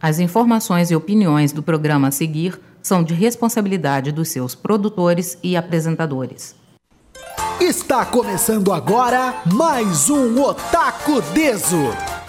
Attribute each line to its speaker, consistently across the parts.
Speaker 1: As informações e opiniões do programa a seguir são de responsabilidade dos seus produtores e apresentadores.
Speaker 2: Está começando agora mais um Otaku Deso.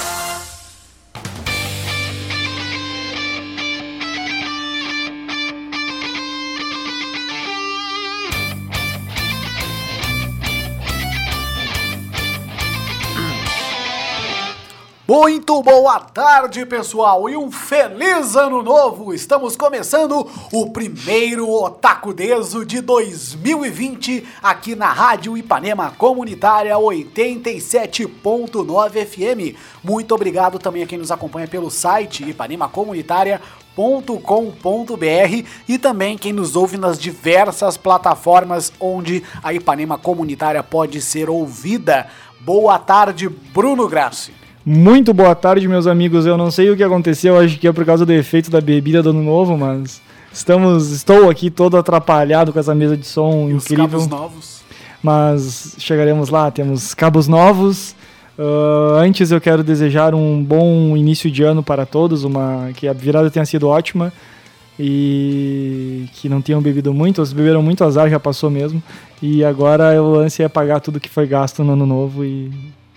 Speaker 2: Muito boa tarde, pessoal, e um feliz ano novo! Estamos começando o primeiro Otaku Deso de 2020 aqui na Rádio Ipanema Comunitária 87.9 FM. Muito obrigado também a quem nos acompanha pelo site ipanemacomunitária.com.br e também quem nos ouve nas diversas plataformas onde a Ipanema Comunitária pode ser ouvida. Boa tarde, Bruno Grassi.
Speaker 3: Muito boa tarde, meus amigos. Eu não sei o que aconteceu, acho que é por causa do efeito da bebida do ano novo, mas estamos, estou aqui todo atrapalhado com essa mesa de som
Speaker 2: E
Speaker 3: incrível.
Speaker 2: Os cabos novos.
Speaker 3: Mas chegaremos lá, temos cabos novos. Ah, antes eu quero desejar um bom início de ano para todos, uma que a virada tenha sido ótima e que não tenham bebido muito, os beberam muito azar, já passou mesmo. E agora o lance é pagar tudo que foi gasto no ano novo e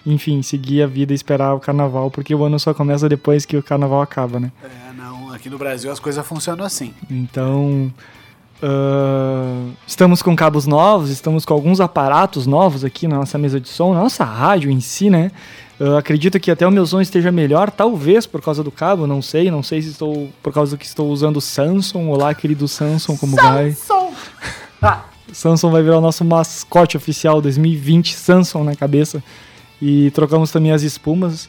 Speaker 3: enfim, seguir a vida e esperar o carnaval, porque o ano só começa depois que o carnaval acaba, né?
Speaker 2: É, não, aqui no Brasil as coisas funcionam assim.
Speaker 3: Então, ah, estamos com cabos novos, estamos com alguns aparatos novos aqui na nossa mesa de som, na nossa rádio em si, né? Eu acredito que até o meu som esteja melhor, talvez por causa do cabo, não sei, não sei se estou por causa que estou usando o Samsung. Olá, querido Samsung, como vai?
Speaker 2: Samsung! Ah,
Speaker 3: Samsung vai virar o nosso mascote oficial 2020, Samsung na cabeça. E trocamos também as espumas.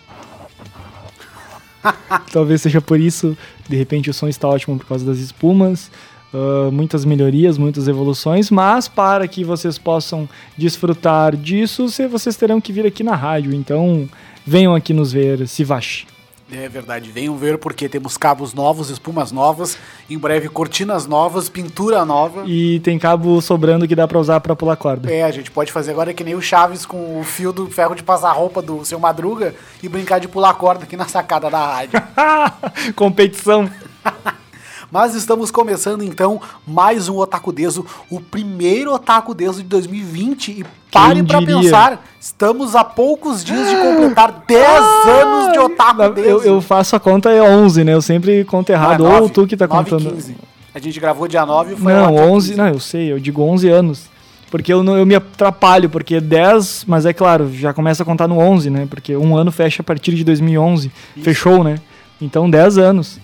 Speaker 3: Talvez seja por isso, de repente o som está ótimo por causa das espumas. Ah, muitas melhorias, muitas evoluções, mas para que vocês possam desfrutar disso, vocês terão que vir aqui na rádio. Então, venham aqui nos ver, se vache.
Speaker 2: É verdade, venham ver porque temos cabos novos, espumas novas, em breve cortinas novas, pintura nova.
Speaker 3: E tem cabo sobrando que dá pra usar pra pular corda.
Speaker 2: É, a gente pode fazer agora que nem o Chaves com o fio do ferro de passar roupa do seu Madruga e brincar de pular corda aqui na sacada da rádio.
Speaker 3: Competição.
Speaker 2: Mas estamos começando então mais um Otaku Deso, o primeiro Otaku Deso de 2020. E pare pra
Speaker 3: diria?
Speaker 2: pensar, estamos a poucos dias de completar 10 anos de Otaku Deso.
Speaker 3: Eu, eu faço a conta é 11, né? Eu sempre conto errado.
Speaker 2: Não, é
Speaker 3: Ou
Speaker 2: nove,
Speaker 3: tu que tá
Speaker 2: nove e
Speaker 3: contando.
Speaker 2: 15. A gente gravou dia 9 e foi
Speaker 3: Não,
Speaker 2: ao dia
Speaker 3: 11.
Speaker 2: 15.
Speaker 3: Não, eu sei, eu digo 11 anos. Porque eu, não, eu me atrapalho, porque 10, mas é claro, já começa a contar no 11, né? Porque um ano fecha a partir de 2011. Fechou, né? Então 10 anos.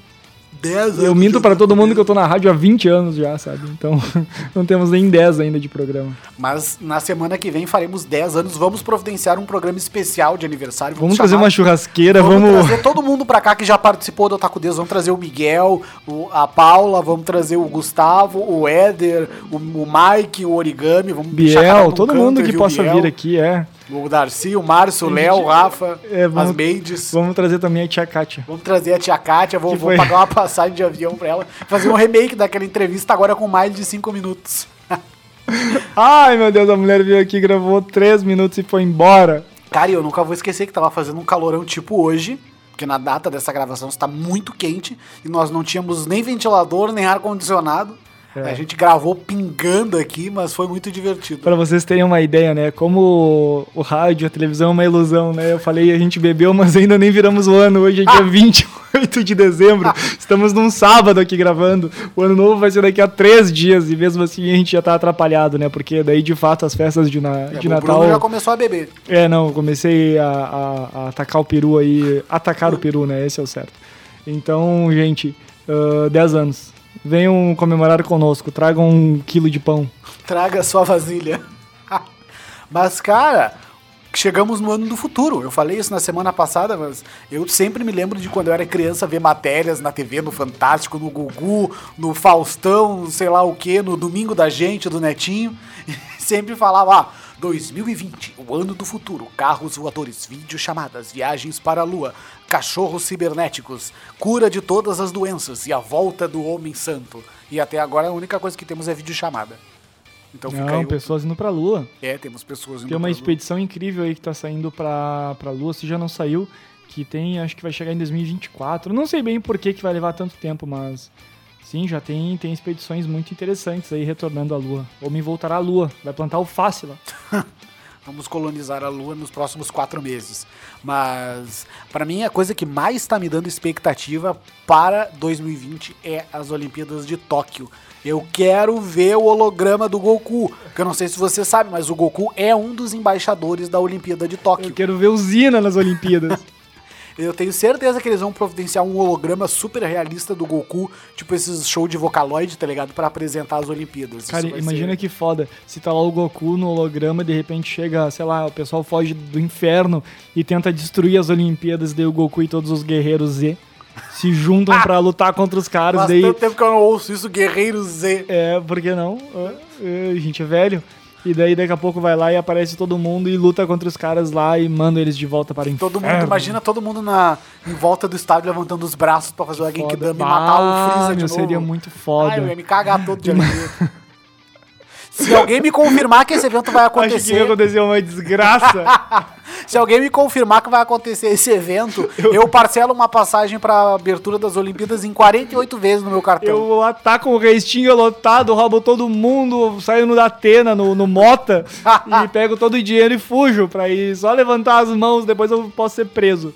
Speaker 2: 10 anos
Speaker 3: Eu minto
Speaker 2: Otaku
Speaker 3: todo mundo que eu tô na rádio há 20 anos já, sabe? Então não temos nem 10 ainda de programa.
Speaker 2: Mas na semana que vem faremos 10 anos. Vamos providenciar um programa especial de aniversário.
Speaker 3: Vamos trazer
Speaker 2: chamar-
Speaker 3: uma churrasqueira,
Speaker 2: Vamos,
Speaker 3: vamos.
Speaker 2: trazer todo mundo pra cá que já participou do Otaku Deus. Vamos trazer o Miguel, o- a Paula, vamos trazer o Gustavo, o Éder, o, o Mike, o Origami. Vamos
Speaker 3: Biel, todo mundo que possa
Speaker 2: Biel,
Speaker 3: vir aqui, é.
Speaker 2: O Darcy, o Márcio, o Léo, o Rafa,
Speaker 3: É, vamos-
Speaker 2: as Mendes.
Speaker 3: Vamos trazer também a tia Kátia.
Speaker 2: Vamos trazer a tia Kátia, vou, vou pagar uma passagem de avião pra ela. Fazer um remake daquela entrevista agora com mais de 5 minutos.
Speaker 3: Ai, meu Deus, a mulher veio aqui, gravou 3 minutos e foi embora.
Speaker 2: Cara, eu nunca vou esquecer que tava fazendo um calorão tipo hoje, porque na data dessa gravação está muito quente e nós não tínhamos nem ventilador, nem ar-condicionado.
Speaker 3: É.
Speaker 2: A gente gravou pingando aqui, mas foi muito divertido.
Speaker 3: Pra vocês terem uma ideia, né? Como o rádio, a televisão é uma ilusão, né? Eu falei, a gente bebeu, mas ainda nem viramos o ano. Hoje é dia 28 de dezembro. Estamos num sábado aqui gravando. O ano novo vai ser daqui a três dias e mesmo assim a gente já tá atrapalhado, né? Porque daí, de fato, as festas de, na... de
Speaker 2: o
Speaker 3: Natal...
Speaker 2: Bruno já começou a beber.
Speaker 3: É, não, eu comecei a, a- a atacar o peru aí. Atacar o peru, né? Esse é o certo. Então, gente, ah, 10 anos. Venham comemorar conosco. Tragam um quilo de pão.
Speaker 2: Traga sua vasilha. mas, cara, chegamos no ano do futuro. Eu falei isso na semana passada, mas eu sempre me lembro de quando eu era criança ver matérias na TV, no Fantástico, no Gugu, no Faustão, sei lá o que, no Domingo da Gente, do Netinho. Sempre falava, ah, 2020, o ano do futuro, carros voadores, videochamadas, viagens para a lua, cachorros cibernéticos, cura de todas as doenças e a volta do homem santo. E até agora a única coisa que temos é videochamada. Então fica aí.
Speaker 3: Não,
Speaker 2: o-
Speaker 3: pessoas indo pra lua.
Speaker 2: É, temos pessoas indo
Speaker 3: Tem uma
Speaker 2: pra lua.
Speaker 3: expedição incrível aí que tá saindo pra, pra lua, se já não saiu, que tem, acho que vai chegar em 2024. Não sei bem por que, que vai levar tanto tempo, mas sim, já tem, tem expedições muito interessantes aí retornando à Lua. Homem voltará à Lua, vai plantar alface lá.
Speaker 2: Vamos colonizar a Lua nos próximos quatro meses. Mas, para mim, a coisa que mais está me dando expectativa para 2020 é as Olimpíadas de Tóquio. Eu quero ver o holograma do Goku. Que eu não sei se você sabe, mas o Goku é um dos embaixadores da Olimpíada de Tóquio.
Speaker 3: Eu quero ver o Zina nas Olimpíadas.
Speaker 2: Eu tenho certeza que eles vão providenciar um holograma super realista do Goku, tipo esses show de Vocaloid, tá ligado? Pra apresentar as Olimpíadas.
Speaker 3: Cara, imagina
Speaker 2: ser-
Speaker 3: que foda. Se tá lá o Goku no holograma, de repente chega, sei lá, o pessoal foge do inferno e tenta destruir as Olimpíadas, daí o Goku e todos os guerreiros Z se juntam pra lutar contra os caras,
Speaker 2: Faz
Speaker 3: daí
Speaker 2: tanto tempo que eu não ouço isso, Guerreiro Z.
Speaker 3: É, por que não? Ah, ah, A gente é velho. E daí daqui a pouco vai lá e aparece todo mundo e luta contra os caras lá e manda eles de volta para o
Speaker 2: Todo
Speaker 3: inferno.
Speaker 2: mundo, imagina todo mundo na, em volta do estádio levantando os braços pra fazer o. Genkidama e matar o Freeza de
Speaker 3: meu,
Speaker 2: novo.
Speaker 3: Seria muito foda.
Speaker 2: Ai, eu ia me cagar todo de alegria. Se alguém me confirmar que esse evento vai
Speaker 3: Acho que ia
Speaker 2: acontecer,
Speaker 3: acontecer uma desgraça.
Speaker 2: se alguém me confirmar que vai acontecer esse evento, eu parcelo uma passagem pra abertura das Olimpíadas em 48 vezes no meu cartão.
Speaker 3: Eu ataco o restinho lotado, roubo todo mundo, saio no Datena, no, no Mota, e pego todo o dinheiro e fujo pra ir só levantar as mãos, depois eu posso ser preso.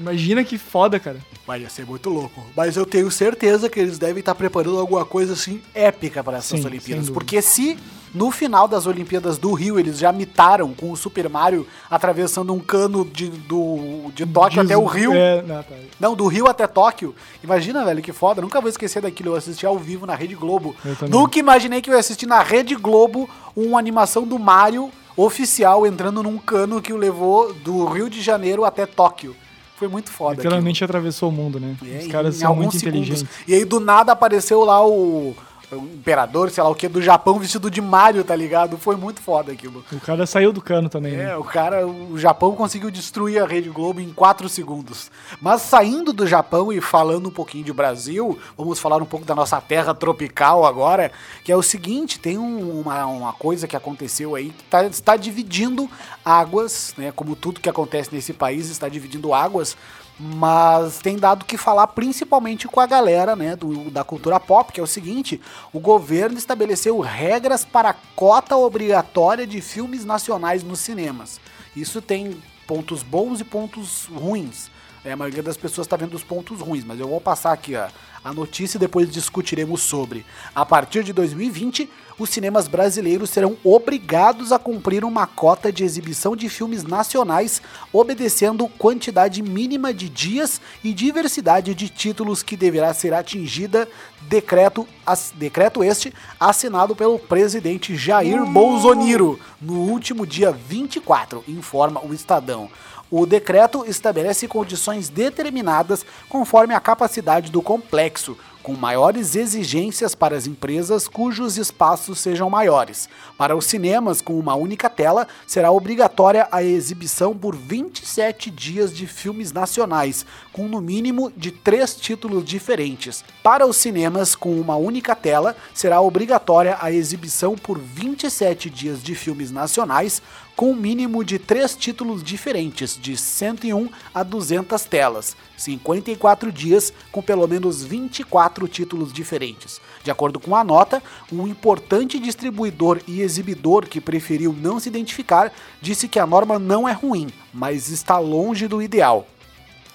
Speaker 3: Imagina que foda, cara.
Speaker 2: Vai ser muito louco. Mas eu tenho certeza que eles devem estar preparando alguma coisa assim épica para essas
Speaker 3: Sim,
Speaker 2: Olimpíadas. Porque se no final das Olimpíadas do Rio eles já mitaram com o Super Mario atravessando um cano de, do, de Tóquio até o Rio.
Speaker 3: É, não, tá.
Speaker 2: Não, do Rio até Tóquio. Imagina, velho, que foda. Nunca vou esquecer daquilo. Eu assisti ao vivo na Rede Globo. Nunca imaginei que eu ia assistir na Rede Globo uma animação do Mario oficial entrando num cano que o levou do Rio de Janeiro até Tóquio. Foi muito foda. aquilo.
Speaker 3: Literalmente atravessou o mundo, né?
Speaker 2: É,
Speaker 3: Os caras são muito
Speaker 2: segundos.
Speaker 3: inteligentes.
Speaker 2: E aí do nada apareceu lá o, o imperador, sei lá o que, do Japão vestido de Mario, tá ligado? Foi muito foda aquilo.
Speaker 3: O cara saiu do cano também, né?
Speaker 2: É, o cara, o Japão conseguiu destruir a Rede Globo em 4 segundos. Mas saindo do Japão e falando um pouquinho de Brasil, vamos falar um pouco da nossa terra tropical agora, que é o seguinte, tem um- uma, uma coisa que aconteceu aí que tá, está dividindo águas, né? Como tudo que acontece nesse país está dividindo águas, mas tem dado que falar principalmente com a galera né, do, da cultura pop, que é o seguinte: o governo estabeleceu regras para cota obrigatória de filmes nacionais nos cinemas. Isso tem pontos bons e pontos ruins. É, a maioria das pessoas está vendo os pontos ruins, mas eu vou passar aqui ó, a notícia e depois discutiremos sobre. A partir de 2020, os cinemas brasileiros serão obrigados a cumprir uma cota de exibição de filmes nacionais, obedecendo quantidade mínima de dias e diversidade de títulos que deverá ser atingida, decreto, ass- decreto este assinado pelo presidente Jair Bolsonaro no último dia 24, informa o Estadão. O decreto estabelece condições determinadas conforme a capacidade do complexo, com maiores exigências para as empresas cujos espaços sejam maiores. Para os cinemas com uma única tela, será obrigatória a exibição por 27 dias de filmes nacionais, com no mínimo de três títulos diferentes. Para os cinemas com uma única tela, será obrigatória a exibição por 27 dias de filmes nacionais, com um mínimo de três títulos diferentes, de 101 a 200 telas, 54 dias com pelo menos 24 títulos diferentes. De acordo com a nota, um importante distribuidor e exibidor que preferiu não se identificar disse que a norma não é ruim, mas está longe do ideal.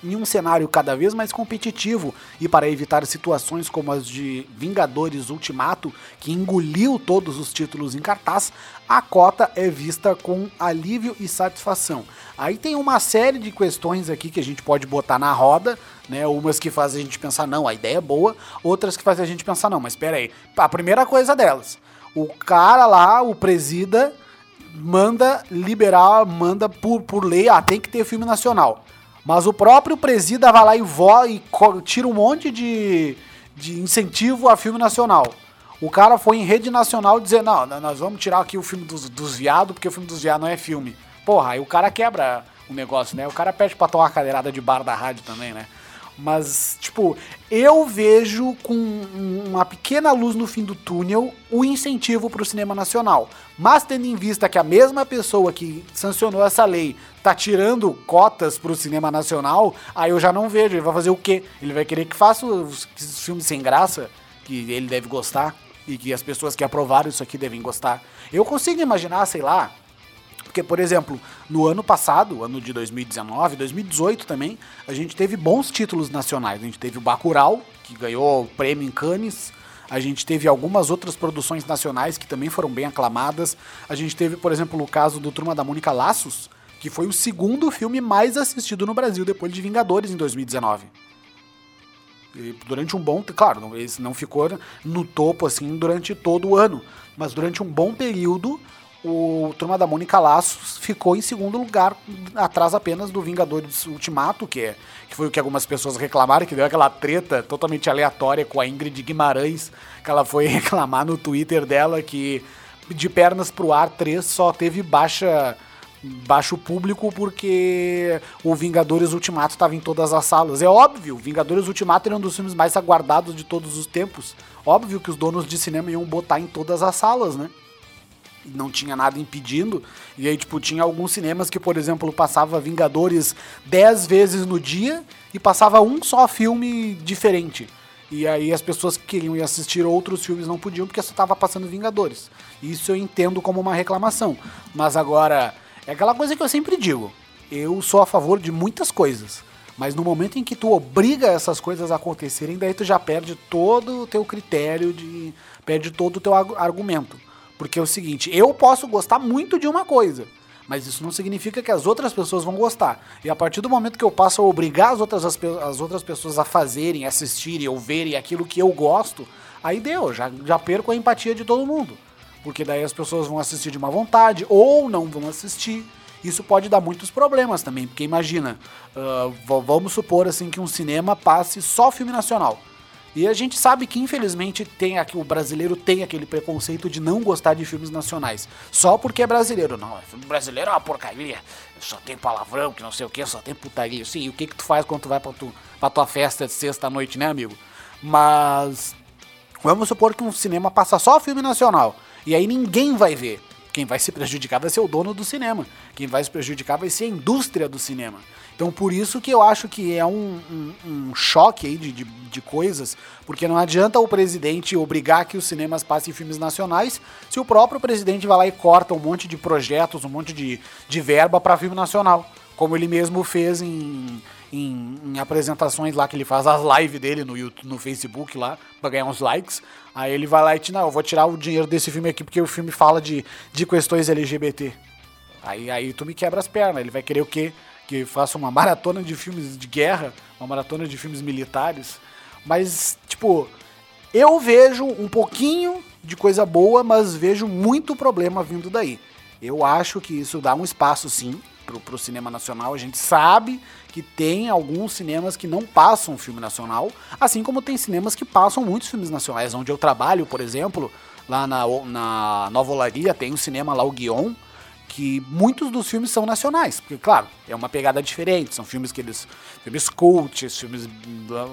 Speaker 2: Em um cenário cada vez mais competitivo e para evitar situações como as de Vingadores Ultimato, que engoliu todos os títulos em cartaz, a cota é vista com alívio e satisfação. Aí tem uma série de questões aqui que a gente pode botar na roda, né? Umas que fazem a gente pensar, não, a ideia é boa, outras que fazem a gente pensar, não, mas espera aí. A primeira coisa delas, o cara lá, o presida, manda liberar, manda por, por lei, ah, tem que ter filme nacional. Mas o próprio presida vai lá e, e tira um monte de, de incentivo a filme nacional. O cara foi em rede nacional dizer, não, nós vamos tirar aqui o filme dos, dos viados, porque o filme dos viados não é filme. Porra, aí o cara quebra o negócio, né? O cara pede pra tomar uma cadeirada de bar da rádio também, né? Mas, tipo, eu vejo com uma pequena luz no fim do túnel o incentivo para o cinema nacional. Mas tendo em vista que a mesma pessoa que sancionou essa lei tá tirando cotas para o cinema nacional, aí eu já não vejo. Ele vai fazer o quê? Ele vai querer que faça os, filmes sem graça, que ele deve gostar, e que as pessoas que aprovaram isso aqui devem gostar. Eu consigo imaginar, sei lá, porque, por exemplo, no ano passado, ano de 2019, 2018 também, a gente teve bons títulos nacionais. A gente teve o Bacurau, que ganhou o prêmio em Cannes. A gente teve algumas outras produções nacionais que também foram bem aclamadas. A gente teve, por exemplo, o caso do Turma da Mônica Laços, que foi o segundo filme mais assistido no Brasil depois de Vingadores em 2019. E durante um bom, claro, esse não ficou no topo assim durante todo o ano, mas durante um bom período o Turma da Mônica Laços ficou em segundo lugar, atrás apenas do Vingadores Ultimato, que, é, que foi o que algumas pessoas reclamaram, que deu aquela treta totalmente aleatória com a Ingrid Guimarães, que ela foi reclamar no Twitter dela que de pernas pro ar 3 só teve baixa baixo público porque o Vingadores Ultimato estava em todas as salas. É óbvio, Vingadores Ultimato era um dos filmes mais aguardados de todos os tempos. Óbvio que os donos de cinema iam botar em todas as salas, né? Não tinha nada impedindo. E aí, tipo, tinha alguns cinemas que, por exemplo, passava Vingadores 10 vezes no dia e passava um só filme diferente. E aí as pessoas que queriam ir assistir outros filmes não podiam porque só estava passando Vingadores. Isso eu entendo como uma reclamação. Mas agora, é aquela coisa que eu sempre digo. Eu sou a favor de muitas coisas. Mas no momento em que tu obriga essas coisas a acontecerem, daí tu já perde todo o teu critério de. perde todo o teu argumento. Porque é o seguinte, eu posso gostar muito de uma coisa, mas isso não significa que as outras pessoas vão gostar. E a partir do momento que eu passo a obrigar as outras, as, as outras pessoas a fazerem, assistirem ou verem aquilo que eu gosto, aí deu, já, já perco a empatia de todo mundo. Porque daí as pessoas vão assistir de má vontade ou não vão assistir. Isso pode dar muitos problemas também, porque imagina, uh, vamos supor assim que um cinema passe só filme nacional. E a gente sabe que, infelizmente, tem aqui, o brasileiro tem aquele preconceito de não gostar de filmes nacionais. Só porque é brasileiro. Não, filme brasileiro é uma porcaria. Só tem palavrão, que não sei o que, só tem putaria. Sim, e o que, que tu faz quando tu vai pra, tu, pra tua festa de sexta-noite, né, amigo? Mas. Vamos supor que um cinema passa só filme nacional. E aí ninguém vai ver. Quem vai se prejudicar vai ser o dono do cinema. Quem vai se prejudicar vai ser a indústria do cinema. Então por isso que eu acho que é um, um, um choque aí de, de, de, coisas, porque não adianta o presidente obrigar que os cinemas passem filmes nacionais se o próprio presidente vai lá e corta um monte de projetos, um monte de, de verba para filme nacional, como ele mesmo fez em, em, em, apresentações lá que ele faz as lives dele no YouTube, no Facebook lá, para ganhar uns likes. Aí ele vai lá e tira, não, eu vou tirar o dinheiro desse filme aqui porque o filme fala de, de questões LGBT. Aí, aí tu me quebra as pernas, ele vai querer o quê? Que faça uma maratona de filmes de guerra, uma maratona de filmes militares. Mas, tipo, eu vejo um pouquinho de coisa boa, mas vejo muito problema vindo daí. Eu acho que isso dá um espaço, sim, pro, pro cinema nacional. A gente sabe que tem alguns cinemas que não passam filme nacional, assim como tem cinemas que passam muitos filmes nacionais. Onde eu trabalho, por exemplo, lá na, na Nova Olaria, tem um cinema lá, o Guion, que muitos dos filmes são nacionais, porque claro, é uma pegada diferente, são filmes que eles filmes cults, filmes,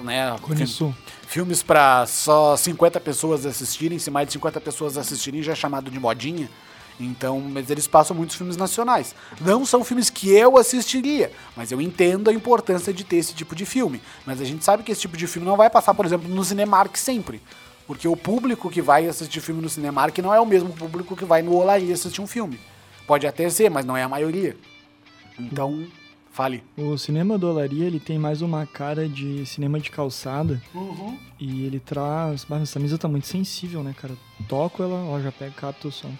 Speaker 2: né,
Speaker 3: filmes,
Speaker 2: filmes para só 50 pessoas assistirem, se mais de 50 pessoas assistirem já é chamado de modinha. Então, mas eles passam muitos filmes nacionais. Não são filmes que eu assistiria, mas eu entendo a importância de ter esse tipo de filme. Mas a gente sabe que esse tipo de filme não vai passar, por exemplo, no Cinemark sempre. Porque o público que vai assistir filme no Cinemark não é o mesmo público que vai no Olaí assistir um filme. Pode até ser, mas não é a maioria. Então, fale.
Speaker 3: O cinema dolaria, ele tem mais uma cara de cinema de calçada.
Speaker 2: Uhum.
Speaker 3: E ele traz... Mas essa mesa tá muito sensível, né, cara? Toco ela, ó, já pega, capta o som.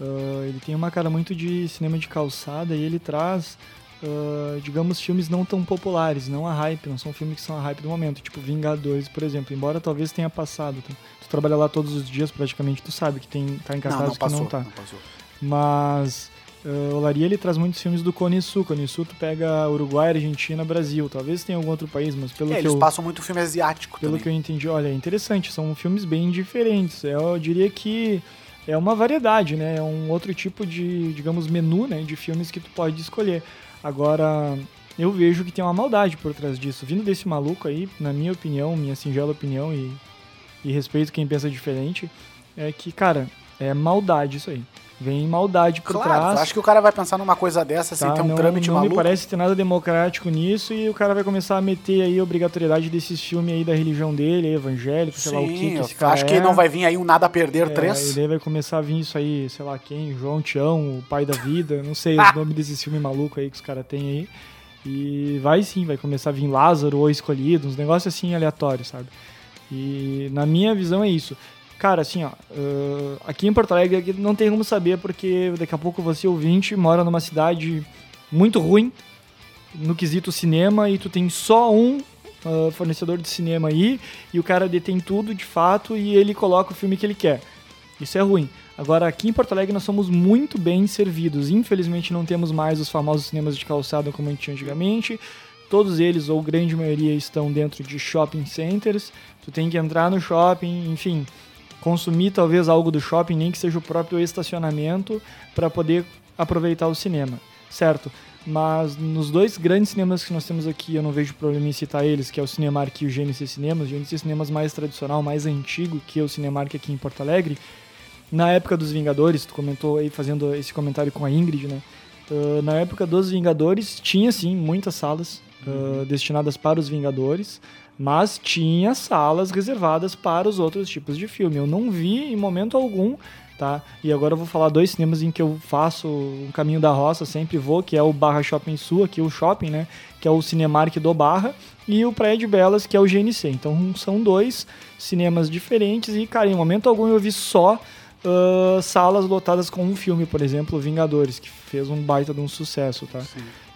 Speaker 3: Uh, ele tem uma cara muito de cinema de calçada e ele traz... Uh, digamos, filmes não tão populares, não a hype, não são filmes que são a hype do momento, tipo Vingadores, por exemplo, embora talvez tenha passado. Tu, tu trabalha lá todos os dias praticamente, tu sabe que tem, tá em cartaz não, não passou, que não tá.
Speaker 2: Não passou.
Speaker 3: Mas uh, Olaria ele traz muitos filmes do Cone Sul. Cone Sul tu pega Uruguai, Argentina, Brasil. Talvez tenha algum outro país, mas pelo
Speaker 2: é,
Speaker 3: que
Speaker 2: eles
Speaker 3: eu,
Speaker 2: passam muito filme asiático
Speaker 3: Pelo
Speaker 2: também.
Speaker 3: que eu entendi, olha, é interessante. São filmes bem diferentes. Eu diria que é uma variedade, né? É um outro tipo de, digamos, menu, né? De filmes que tu pode escolher. Agora, eu vejo que tem uma maldade por trás disso. Vindo desse maluco aí, na minha opinião, minha singela opinião e, e respeito quem pensa diferente, é que, cara, é maldade isso aí. Vem maldade por
Speaker 2: Claro,
Speaker 3: trás.
Speaker 2: acho que o cara vai pensar numa coisa dessa sem
Speaker 3: Tá,
Speaker 2: ter um
Speaker 3: não,
Speaker 2: trâmite
Speaker 3: não
Speaker 2: maluco.
Speaker 3: me parece ter nada democrático nisso e o cara vai começar a meter aí a obrigatoriedade desses filmes aí da religião dele, evangélico, sei lá o que, que esse cara
Speaker 2: acho
Speaker 3: é.
Speaker 2: que não vai vir aí um nada a perder
Speaker 3: É,
Speaker 2: três.
Speaker 3: E daí vai começar a vir isso aí, sei lá quem, João Tião, o pai da vida, não sei os nomes desses filmes malucos aí que os caras têm aí. E vai sim, vai começar a vir Lázaro ou Escolhido, uns negócios assim aleatórios, sabe? E na minha visão é isso. Cara, assim, ó, ãh, aqui em Porto Alegre não tem como saber, porque daqui a pouco você, ouvinte, mora numa cidade muito ruim no quesito cinema e tu tem só um ah, fornecedor de cinema aí e o cara detém tudo de fato e ele coloca o filme que ele quer. Isso é ruim. Agora, aqui em Porto Alegre nós somos muito bem servidos. Infelizmente não temos mais os famosos cinemas de calçada como a gente tinha antigamente. Todos eles, ou grande maioria, estão dentro de shopping centers. Tu tem que entrar no shopping, enfim, consumir talvez algo do shopping, nem que seja o próprio estacionamento, para poder aproveitar o cinema, certo? Mas nos dois grandes cinemas que nós temos aqui, eu não vejo problema em citar eles, que é o Cinemark e o GNC Cinemas. O GNC Cinemas mais tradicional, mais antigo que o Cinemark aqui em Porto Alegre. Na época dos Vingadores, tu comentou aí fazendo esse comentário com a Ingrid, né? Uh, na época dos Vingadores tinha sim muitas salas uh, destinadas para os Vingadores, mas tinha salas reservadas para os outros tipos de filme. Eu não vi em momento algum, tá? E agora eu vou falar dois cinemas em que eu faço um caminho da roça, sempre vou, que é o Barra Shopping Sul, aqui o shopping, né? Que é o Cinemark do Barra, e o Praia de Belas, que é o GNC. Então são dois cinemas diferentes e, cara, em momento algum eu vi só uh, salas lotadas com um filme, por exemplo, Vingadores, que fez um baita de um sucesso, tá?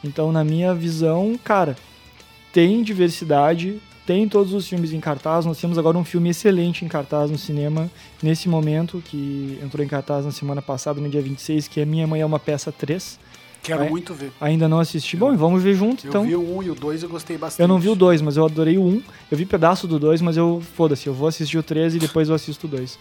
Speaker 3: Então, na minha visão, cara, tem diversidade, tem todos os filmes em cartaz. Nós temos agora um filme excelente em cartaz no cinema, nesse momento, que entrou em cartaz na semana passada, no dia 26, que é Minha Mãe é uma Peça 3.
Speaker 2: Quero
Speaker 3: É.
Speaker 2: muito ver.
Speaker 3: Ainda não assisti. Bom, vamos ver junto,
Speaker 2: Eu
Speaker 3: então.
Speaker 2: vi o um e o dois e eu gostei bastante.
Speaker 3: Eu não vi o 2, mas eu adorei o 1. Um. Eu vi pedaço do 2, mas eu, foda-se, eu vou assistir o 3 e depois eu assisto o 2.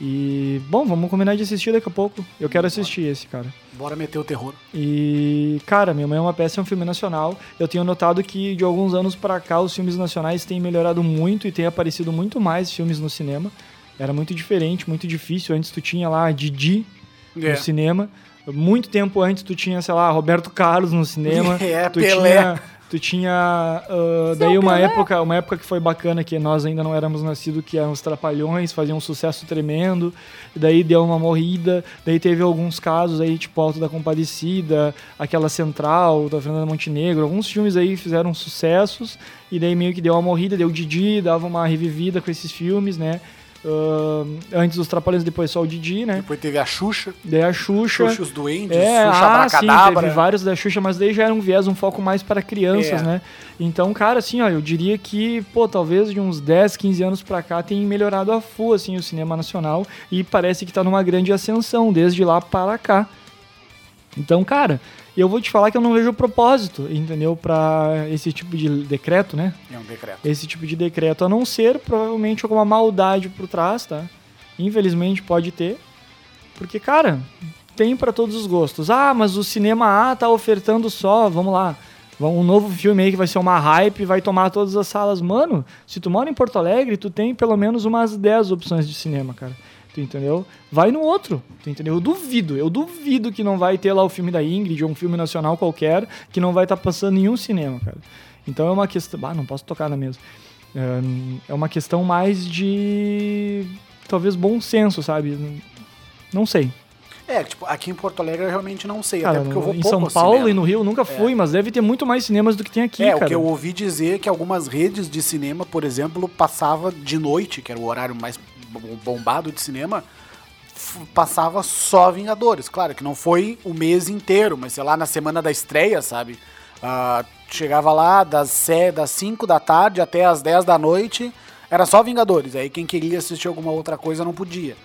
Speaker 3: E, bom, vamos combinar de assistir daqui a pouco. Eu quero assistir esse, cara.
Speaker 2: Bora meter o terror.
Speaker 3: E, cara, Minha Mãe é uma Peça é um filme nacional. Eu tenho notado que de alguns anos pra cá os filmes nacionais têm melhorado muito e tem aparecido muito mais filmes no cinema. Era muito diferente, muito difícil. Antes tu tinha lá a Didi
Speaker 2: É.
Speaker 3: no cinema. Muito tempo antes tu tinha, sei lá, Roberto Carlos no cinema.
Speaker 2: É,
Speaker 3: tu
Speaker 2: Pelé.
Speaker 3: tinha, tu tinha ah, daí uma época, uma época que foi bacana que nós ainda não éramos nascidos, que eram os Trapalhões, faziam um sucesso tremendo. Daí deu uma morrida, daí teve alguns casos aí, tipo Alto da Compadecida, aquela Central da Fernanda Montenegro, alguns filmes aí fizeram sucessos e daí meio que deu uma morrida, deu o Didi, dava uma revivida com esses filmes, né? Ah, antes os Trapalhões, depois só o Didi, né?
Speaker 2: Depois teve a Xuxa,
Speaker 3: Daí a Xuxa.
Speaker 2: Xuxa os Duendes,
Speaker 3: É,
Speaker 2: Xuxa
Speaker 3: ah, sim, teve vários da Xuxa, mas daí já era um viés, um foco mais para crianças,
Speaker 2: É.
Speaker 3: né? Então, cara, assim, ó, eu diria que, pô, talvez de uns 10, 15 anos pra cá tem melhorado a full, assim, o cinema nacional e parece que tá numa grande ascensão desde lá para cá. Então, cara, eu vou te falar que eu não vejo propósito, entendeu? Pra esse tipo de decreto, né?
Speaker 2: É um decreto.
Speaker 3: esse tipo de decreto, a não ser provavelmente alguma maldade por trás, tá? Infelizmente pode ter. Porque, cara, tem pra todos os gostos. Ah, mas o cinema A tá ofertando só, vamos lá. Um novo filme aí que vai ser uma hype, vai tomar todas as salas. Mano, se tu mora em Porto Alegre, tu tem pelo menos umas 10 opções de cinema, cara. Tu entendeu? Vai no outro, tu entendeu? Eu duvido, eu duvido que não vai ter lá o filme da Ingrid ou um filme nacional qualquer que não vai estar passando em nenhum cinema, cara. Então é uma questão. Ah, não posso tocar na mesa. É, é uma questão mais de. talvez bom senso, sabe? Não sei.
Speaker 2: É, tipo, aqui em Porto Alegre eu realmente não sei,
Speaker 3: Cara,
Speaker 2: até porque eu vou
Speaker 3: em São Paulo
Speaker 2: cinema.
Speaker 3: e no Rio eu nunca fui, mas deve ter muito mais cinemas do que tem aqui,
Speaker 2: É,
Speaker 3: cara.
Speaker 2: o que eu ouvi dizer é que algumas redes de cinema, por exemplo, passava de noite, que era o horário mais bombado de cinema, passava só Vingadores. Claro que não foi o mês inteiro, mas sei lá, na semana da estreia, sabe? Ah, chegava lá das, se- das 5 da tarde até as 10 da noite, era só Vingadores. Aí quem queria assistir alguma outra coisa não podia.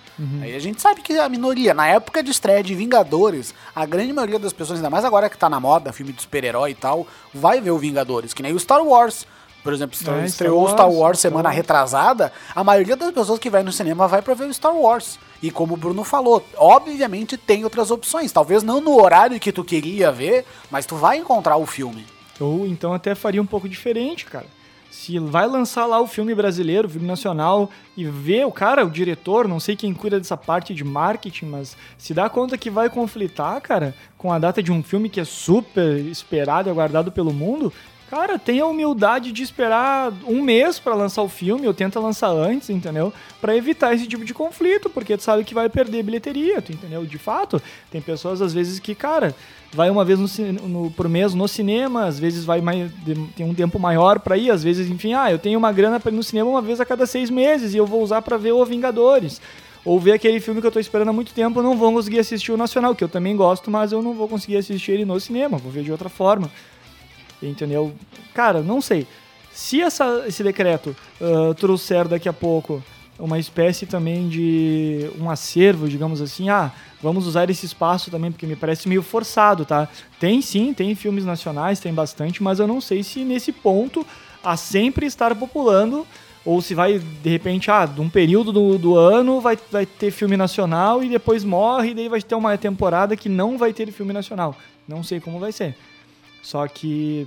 Speaker 2: Aí a gente sabe que a minoria, na época de estreia de Vingadores, a grande maioria das pessoas, ainda mais agora que tá na moda, filme de super-herói e tal, vai ver o Vingadores, que nem o Star Wars. Por exemplo,
Speaker 3: É, Star
Speaker 2: estreou o Star
Speaker 3: Wars,
Speaker 2: Wars
Speaker 3: Star
Speaker 2: semana
Speaker 3: Wars.
Speaker 2: retrasada, a maioria das pessoas que vai no cinema vai pra ver o Star Wars. E como o Bruno falou, obviamente tem outras opções. Talvez não no horário que tu queria ver, mas tu vai encontrar o filme.
Speaker 3: Eu então até faria um pouco diferente, cara. Se vai lançar lá o filme brasileiro, o filme nacional, e vê o cara, o diretor, não sei quem cuida dessa parte de marketing, mas se dá conta que vai conflitar, cara, com a data de um filme que é super esperado e aguardado pelo mundo, cara, tenha a humildade de esperar um mês para lançar o filme, ou tenta lançar antes, entendeu? Para evitar esse tipo de conflito, porque tu sabe que vai perder bilheteria, tu entendeu? De fato, tem pessoas às vezes que, cara, vai uma vez no, no, por mês no cinema, às vezes vai mais, tem um tempo maior para ir, às vezes, enfim, ah, eu tenho uma grana para ir no cinema uma vez a cada seis meses e eu vou usar para ver o Vingadores. Ou ver aquele filme que eu tô esperando há muito tempo, não vou conseguir assistir o Nacional, que eu também gosto, mas eu não vou conseguir assistir ele no cinema, vou ver de outra forma. Entendeu? Cara, não sei. Se essa, esse decreto ah, trouxer daqui a pouco uma espécie também de um acervo, digamos assim, ah, vamos usar esse espaço também, porque me parece meio forçado, tá? Tem sim, tem filmes nacionais, tem bastante, mas eu não sei se nesse ponto a sempre estar populando, ou se vai, de repente, ah, de um período do, do ano vai, vai ter filme nacional e depois morre, e daí vai ter uma temporada que não vai ter filme nacional. Não sei como vai ser. Só que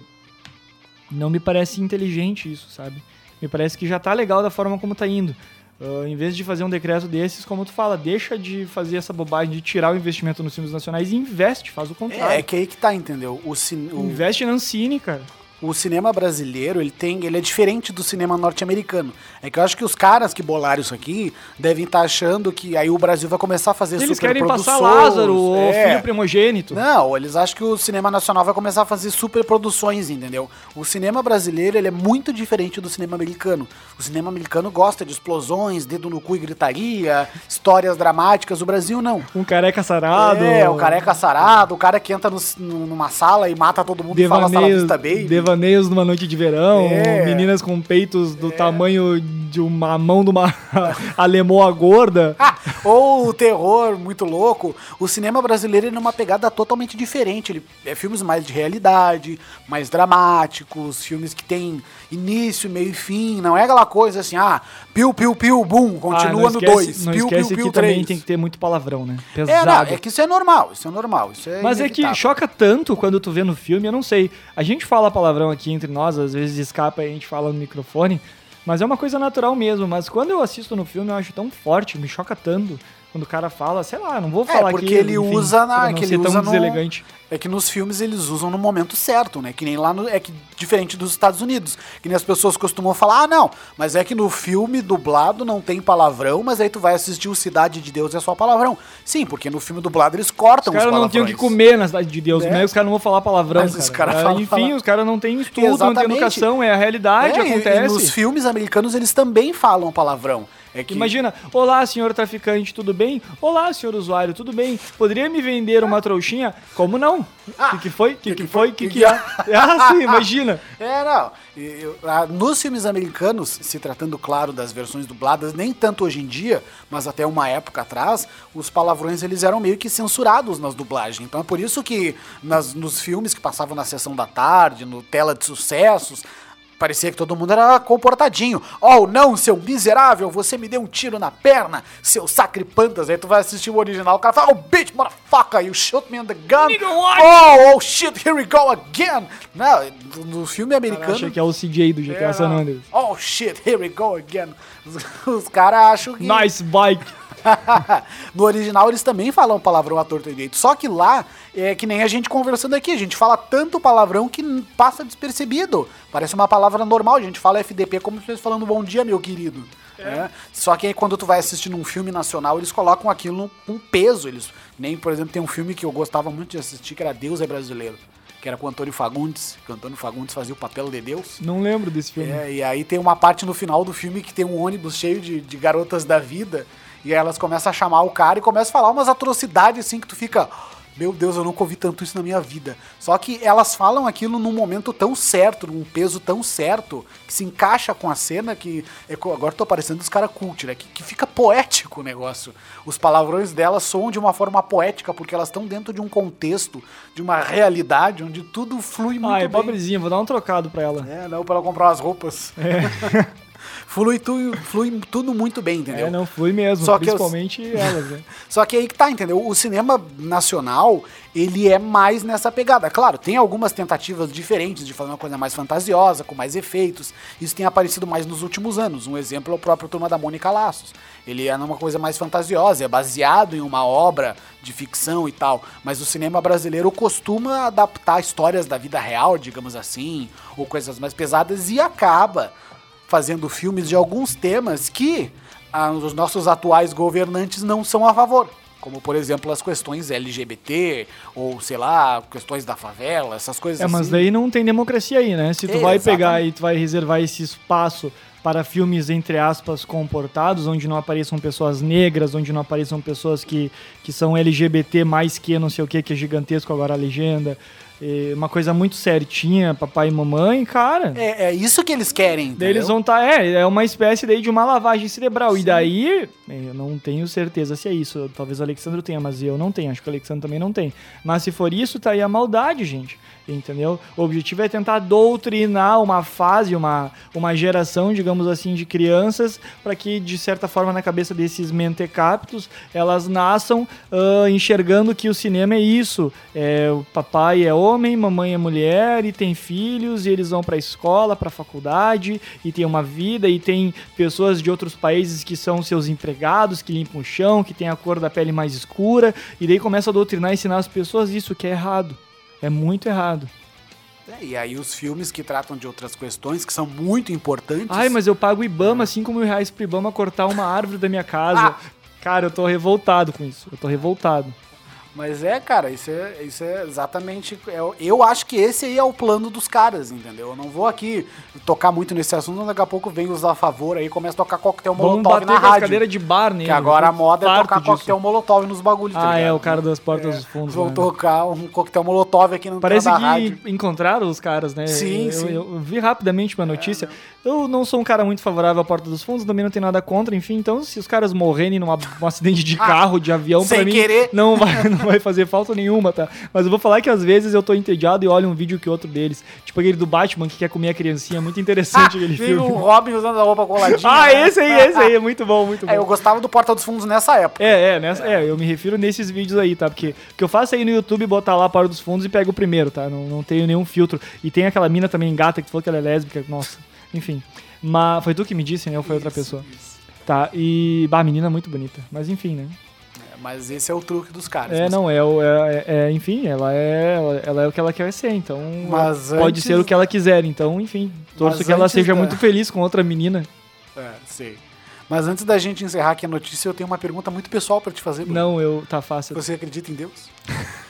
Speaker 3: não me parece inteligente isso, sabe? Me parece que já tá legal da forma como tá indo. Ah, em vez de fazer um decreto desses, como tu fala, deixa de fazer essa bobagem de tirar o investimento nos filmes nacionais e investe, faz o
Speaker 2: É,
Speaker 3: contrário.
Speaker 2: é que aí que tá, entendeu? O, cin- o-
Speaker 3: Investe na Ancine, cara.
Speaker 2: O cinema brasileiro, ele tem, ele é diferente do cinema norte-americano. É que eu acho que os caras que bolaram isso aqui devem estar achando que aí o Brasil vai começar a fazer
Speaker 3: Eles querem passar Lázaro, o
Speaker 2: é.
Speaker 3: filho primogênito.
Speaker 2: Não, eles acham que o cinema nacional vai começar a fazer superproduções, entendeu? O cinema brasileiro, ele é muito diferente do cinema americano. O cinema americano gosta de explosões, dedo no cu e gritaria, histórias dramáticas. O Brasil não.
Speaker 3: Um careca sarado.
Speaker 2: É, o careca sarado, o cara que entra no- numa sala e mata todo mundo e fala Sala Vista Baby.
Speaker 3: Devaneios numa noite de verão,
Speaker 2: É.
Speaker 3: meninas com peitos do tamanho de uma mão de uma alemoa gorda.
Speaker 2: Ah, ou o terror muito louco. O cinema brasileiro ele é uma pegada totalmente diferente. Ele é filmes mais de realidade, mais dramáticos, filmes que tem início, meio e fim. Não é aquela coisa assim, ah, piu, piu, piu, bum,
Speaker 3: Ah,
Speaker 2: continua
Speaker 3: não
Speaker 2: no
Speaker 3: esquece-
Speaker 2: 2,
Speaker 3: Não
Speaker 2: piu,
Speaker 3: esquece
Speaker 2: piu,
Speaker 3: que
Speaker 2: piu,
Speaker 3: também
Speaker 2: 3.
Speaker 3: tem que ter muito palavrão, né?
Speaker 2: É,
Speaker 3: Pesado.
Speaker 2: não, é que isso é normal, isso é normal. Isso é
Speaker 3: Mas é que
Speaker 2: inevitável.
Speaker 3: choca tanto quando tu vê no filme, eu não sei. A gente fala palavrão aqui entre nós, às vezes escapa e a gente fala no microfone, mas é uma coisa natural mesmo. Mas quando eu assisto no filme, eu acho tão forte, me choca tanto. Quando o cara fala, sei lá, não vou falar
Speaker 2: É, porque
Speaker 3: aqui,
Speaker 2: ele
Speaker 3: enfim,
Speaker 2: usa na. que ele usa no-
Speaker 3: deselegante.
Speaker 2: É que nos filmes eles usam no momento certo, né? Que nem lá no. É que diferente dos Estados Unidos. Que nem as pessoas costumam falar, ah, não, mas é que no filme dublado não tem palavrão, mas aí tu vai assistir o Cidade de Deus e é só palavrão. Sim, porque no filme dublado eles cortam
Speaker 3: Os caras não tinham que
Speaker 2: palavrões.
Speaker 3: comer na cidade de Deus,
Speaker 2: Né?
Speaker 3: é que os caras não vão falar palavrão,
Speaker 2: Mas
Speaker 3: cara?
Speaker 2: os caras
Speaker 3: Ah,
Speaker 2: falam
Speaker 3: Enfim,
Speaker 2: pala-
Speaker 3: os caras não têm estudo, não têm
Speaker 2: Exatamente.
Speaker 3: educação, é a realidade,
Speaker 2: É, e-
Speaker 3: acontece.
Speaker 2: E nos filmes americanos eles também falam palavrão. É que
Speaker 3: Imagina, olá, senhor traficante, tudo bem? Olá, senhor usuário, tudo bem? Poderia me vender uma trouxinha? Como não? O
Speaker 2: Ah,
Speaker 3: que, que foi? O que, que, foi? O que,
Speaker 2: que
Speaker 3: que é? Ah, sim, imagina.
Speaker 2: É, não. Nos filmes americanos, se tratando, claro, das versões dubladas, nem tanto hoje em dia, mas até uma época atrás, os palavrões eles eram meio que censurados nas dublagens. Então é por isso que nas, nos filmes que passavam na sessão da tarde, no tela de sucessos, parecia que todo mundo era comportadinho. Oh, não, seu miserável, você me deu um tiro na perna, seu sacripantas. Aí tu vai assistir o original, o cara fala, oh, bitch, motherfucker, you shoot me in the gun. Oh, oh, shit, here we go again. Não, no filme americano...
Speaker 3: acha que é o CJ do GTA
Speaker 2: É,
Speaker 3: San. Andreas.
Speaker 2: Oh shit, here we go again. Os, os caras acham que.
Speaker 3: Nice bike.
Speaker 2: no original eles também falam palavrão à torta e direito. Só que lá é que nem a gente conversando aqui. A gente fala tanto palavrão que passa despercebido. Parece uma palavra normal. A gente fala FDP como se estivesse falando bom dia, meu querido. É. Só que aí quando tu vai assistir num filme nacional, eles colocam aquilo com peso. Eles, nem, por exemplo, tem um filme que eu gostava muito de assistir, que era Deus é Brasileiro. Que era com o Antônio Fagundes, que o Antônio Fagundes fazia o papel de Deus.
Speaker 3: Não lembro desse filme.
Speaker 2: É, e aí tem uma parte no final do filme que tem um ônibus cheio de, de garotas da vida. E aí elas começam a chamar o cara e começam a falar umas atrocidades assim que tu fica. Meu Deus, eu nunca ouvi tanto isso na minha vida. Só que elas falam aquilo num momento tão certo, num peso tão certo, que se encaixa com a cena que. é agora tô parecendo os caras cult, né? Que, que fica poético o negócio. Os palavrões delas soam de uma forma poética, porque elas estão dentro de um contexto, de uma realidade, onde tudo flui muito
Speaker 3: Ai,
Speaker 2: bem.
Speaker 3: pobrezinha, vou dar um trocado pra ela.
Speaker 2: É, não, pra ela comprar umas roupas.
Speaker 3: É.
Speaker 2: flui, tu, flui tudo muito bem, entendeu?
Speaker 3: É, não flui mesmo,
Speaker 2: Só que eu-
Speaker 3: principalmente elas, né?
Speaker 2: Só que aí que tá, entendeu? O cinema nacional, ele é mais nessa pegada. Claro, tem algumas tentativas diferentes de fazer uma coisa mais fantasiosa, com mais efeitos. Isso tem aparecido mais nos últimos anos. Um exemplo é o próprio Turma da Mônica Laços. Ele é uma coisa mais fantasiosa, é baseado em uma obra de ficção e tal. Mas o cinema brasileiro costuma adaptar histórias da vida real, digamos assim, ou coisas mais pesadas, e acaba fazendo filmes de alguns temas que ah, os nossos atuais governantes não são a favor. Como, por exemplo, as questões LGBT, ou sei lá, questões da favela, essas coisas
Speaker 3: É, mas
Speaker 2: assim.
Speaker 3: daí não tem democracia aí, né? Se tu
Speaker 2: É,
Speaker 3: vai pegar
Speaker 2: exatamente.
Speaker 3: e tu vai reservar esse espaço para filmes, entre aspas, comportados, onde não apareçam pessoas negras, onde não apareçam pessoas que, que são LGBT mais que não sei o que, que é gigantesco agora a legenda. Uma coisa muito certinha, papai e mamãe, cara.
Speaker 2: É, é isso que eles querem, entendeu?
Speaker 3: eles vão estar. é, é uma espécie daí de uma lavagem cerebral. E daí, eu não tenho certeza se é isso. Talvez o Alexandre tenha, mas eu não tenho. Acho que o Alexandre também não tem. Mas se for isso, tá aí a maldade, gente. Entendeu? O objetivo é tentar doutrinar uma fase, uma, uma geração, digamos assim, de crianças, para que, de certa forma, na cabeça desses mentecaptos, elas nasçam ah, enxergando que o cinema é isso. É, o papai é homem, mamãe é mulher, e tem filhos, e eles vão pra escola, pra faculdade, e tem uma vida, e tem pessoas de outros países que são seus empregados, que limpam o chão, que tem a cor da pele mais escura, e daí começa a doutrinar e ensinar as pessoas isso, que é errado. É muito errado.
Speaker 2: É, e aí os filmes que tratam de outras questões que são muito importantes.
Speaker 3: Ai, mas eu pago Ibama 5 mil reais pro Ibama cortar uma árvore da minha casa.
Speaker 2: Ah.
Speaker 3: Cara, eu tô revoltado com isso. Eu tô revoltado.
Speaker 2: Mas é, cara, isso é, isso é exatamente. é eu acho que esse aí é o plano dos caras, entendeu? Eu não vou aqui tocar muito nesse assunto, daqui a pouco vem os a favor aí e começa a tocar coquetel
Speaker 3: Vamos
Speaker 2: molotov
Speaker 3: bater
Speaker 2: na rádio.
Speaker 3: cadeiras de bar nele.
Speaker 2: Que agora a moda é tocar
Speaker 3: disso.
Speaker 2: coquetel molotov nos bagulhos, tá
Speaker 3: Ah, é,
Speaker 2: ligado?
Speaker 3: o cara das portas dos fundos.
Speaker 2: Vou
Speaker 3: né?
Speaker 2: tocar um coquetel molotov aqui no
Speaker 3: Parece que
Speaker 2: rádio.
Speaker 3: encontraram os caras, né?
Speaker 2: Sim,
Speaker 3: eu,
Speaker 2: sim. É,
Speaker 3: Eu, eu vi rapidamente uma notícia. Eu não sou um cara muito favorável à Porta dos Fundos, também não tenho nada contra, enfim. Então, se os caras morrerem num acidente de carro, de avião,
Speaker 2: Ah, sem
Speaker 3: pra mim,
Speaker 2: querer.
Speaker 3: não vai, não vai fazer falta nenhuma, tá? Mas eu vou falar que às vezes eu tô entediado e olho um vídeo que outro deles. Tipo aquele do Batman que quer comer a criancinha. Muito interessante aquele
Speaker 2: Vem
Speaker 3: filme.
Speaker 2: o Robin usando a roupa coladinha.
Speaker 3: Ah,
Speaker 2: né?
Speaker 3: esse aí, esse aí. É muito bom, muito bom.
Speaker 2: É, eu gostava do Porta dos Fundos nessa época.
Speaker 3: É, é, nessa, é, eu me refiro nesses vídeos aí, tá? Porque o que eu faço aí no YouTube, botar lá para dos fundos e pego o primeiro, tá? Não, não tenho nenhum filtro. E tem aquela mina também gata que falou que ela é lésbica, nossa, enfim. Mas foi tu que me disse, né? Ou foi outra
Speaker 2: Isso,
Speaker 3: pessoa?
Speaker 2: isso.
Speaker 3: Tá, e. Bah, menina muito bonita. Mas enfim, né?
Speaker 2: É, Mas esse é o truque dos caras.
Speaker 3: É,
Speaker 2: Mas-
Speaker 3: não, é, o- é, é- enfim, ela é, ela, ela é o que ela quer ser, então.
Speaker 2: Mas
Speaker 3: pode
Speaker 2: antes-
Speaker 3: ser o que ela quiser, então, enfim. Torço
Speaker 2: Mas
Speaker 3: que ela seja
Speaker 2: da-
Speaker 3: muito feliz com outra menina.
Speaker 2: É, sei. Mas antes da gente encerrar aqui a notícia, eu tenho uma pergunta muito pessoal pra te fazer. Bruno.
Speaker 3: Não, eu. Tá fácil.
Speaker 2: Você acredita em Deus?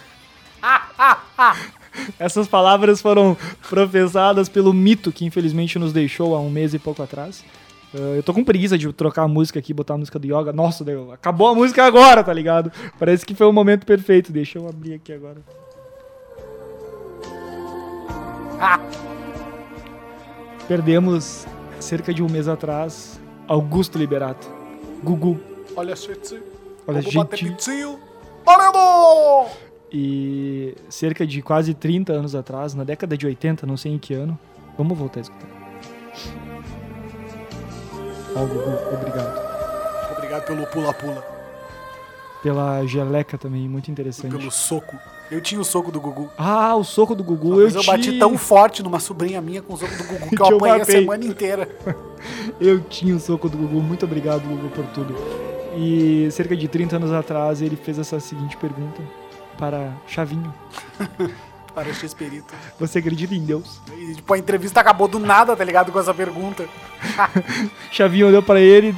Speaker 3: Essas palavras foram professadas pelo mito que infelizmente nos deixou há um mês e pouco atrás. Uh, eu tô com preguiça de trocar a música aqui, botar a música do Yoga. Nossa, deu, acabou a música agora, tá ligado? Parece que foi o momento perfeito. Deixa eu abrir aqui agora.
Speaker 2: Ah!
Speaker 3: Perdemos cerca de um mês atrás Augusto Liberato. Gugu.
Speaker 2: Olha, gente.
Speaker 3: Olha,
Speaker 2: bater
Speaker 3: gente.
Speaker 2: Valendo!
Speaker 3: E cerca de quase 30 anos atrás, na década de 80, não sei em que ano. Vamos voltar a escutar. Gugu, obrigado.
Speaker 2: Obrigado pelo pula-pula.
Speaker 3: Pela geleca também, muito interessante.
Speaker 2: Pelo soco. Eu tinha o soco do Gugu.
Speaker 3: Ah, o soco do Gugu.
Speaker 2: Uma
Speaker 3: eu
Speaker 2: eu bati
Speaker 3: tinha-
Speaker 2: tão forte numa sobrinha minha com o soco do Gugu que eu
Speaker 3: eu
Speaker 2: apanhei a semana inteira.
Speaker 3: Eu tinha o soco do Gugu. Muito obrigado, Gugu, por tudo. E cerca de 30 anos atrás, ele fez essa seguinte pergunta para Chavinho.
Speaker 2: Para X-Perito.
Speaker 3: Você acredita em Deus?
Speaker 2: E, tipo, a entrevista acabou do nada, tá ligado? Com essa pergunta.
Speaker 3: Chavinho olhou pra ele,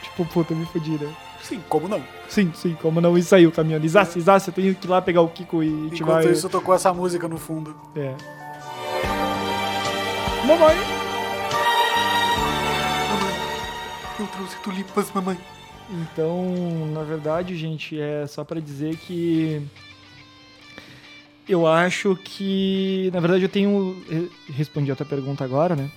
Speaker 3: tipo, puta, me fodi, né?
Speaker 2: Sim, como não?
Speaker 3: Sim, sim, como não? E saiu caminhando. Isaça, Isaça, eu tenho que ir lá pegar o Kiko e
Speaker 2: Enquanto
Speaker 3: vai...
Speaker 2: isso, tocou essa música no fundo.
Speaker 3: É. Mamãe!
Speaker 2: Mamãe, eu trouxe tulipas, mamãe.
Speaker 3: Então, na verdade, gente, é só pra dizer que eu acho que, na verdade, eu tenho re- respondi a tua pergunta agora, né?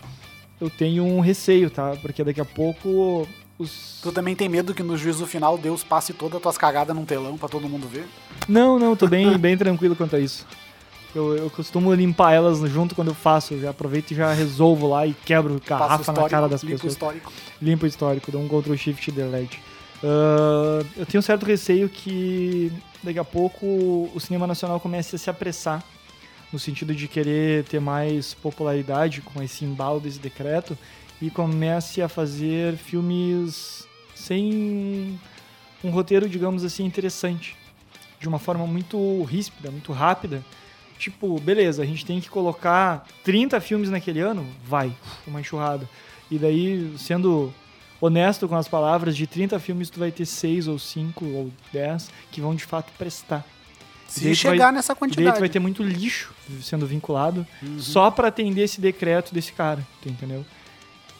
Speaker 3: Eu tenho um receio, tá? Porque daqui a pouco os
Speaker 2: Tu também tem medo que no juízo final Deus passe todas as tuas cagadas num telão pra todo mundo ver?
Speaker 3: Não, não, tô bem, bem tranquilo quanto a isso. Eu, eu costumo limpar elas junto quando eu faço. Eu já aproveito e já resolvo lá e quebro garrafa na cara das
Speaker 2: limpa o
Speaker 3: pessoas.
Speaker 2: histórico.
Speaker 3: Limpo o histórico, dou um Ctrl Shift Delete. Ah, eu tenho um certo receio que daqui a pouco o cinema nacional comece a se apressar no sentido de querer ter mais popularidade com esse embalo desse decreto e comece a fazer filmes sem um roteiro, digamos assim, interessante. De uma forma muito ríspida, muito rápida. Tipo, beleza, a gente tem que colocar 30 filmes naquele ano? Vai, uma enxurrada. E daí, sendo honesto com as palavras, de 30 filmes tu vai ter 6 ou 5 ou 10 que vão de fato prestar.
Speaker 2: Se chegar
Speaker 3: vai-
Speaker 2: nessa
Speaker 3: E daí tu
Speaker 2: quantidade.
Speaker 3: vai ter muito lixo sendo vinculado
Speaker 2: Uhum.
Speaker 3: só pra atender esse decreto desse cara, tu entendeu?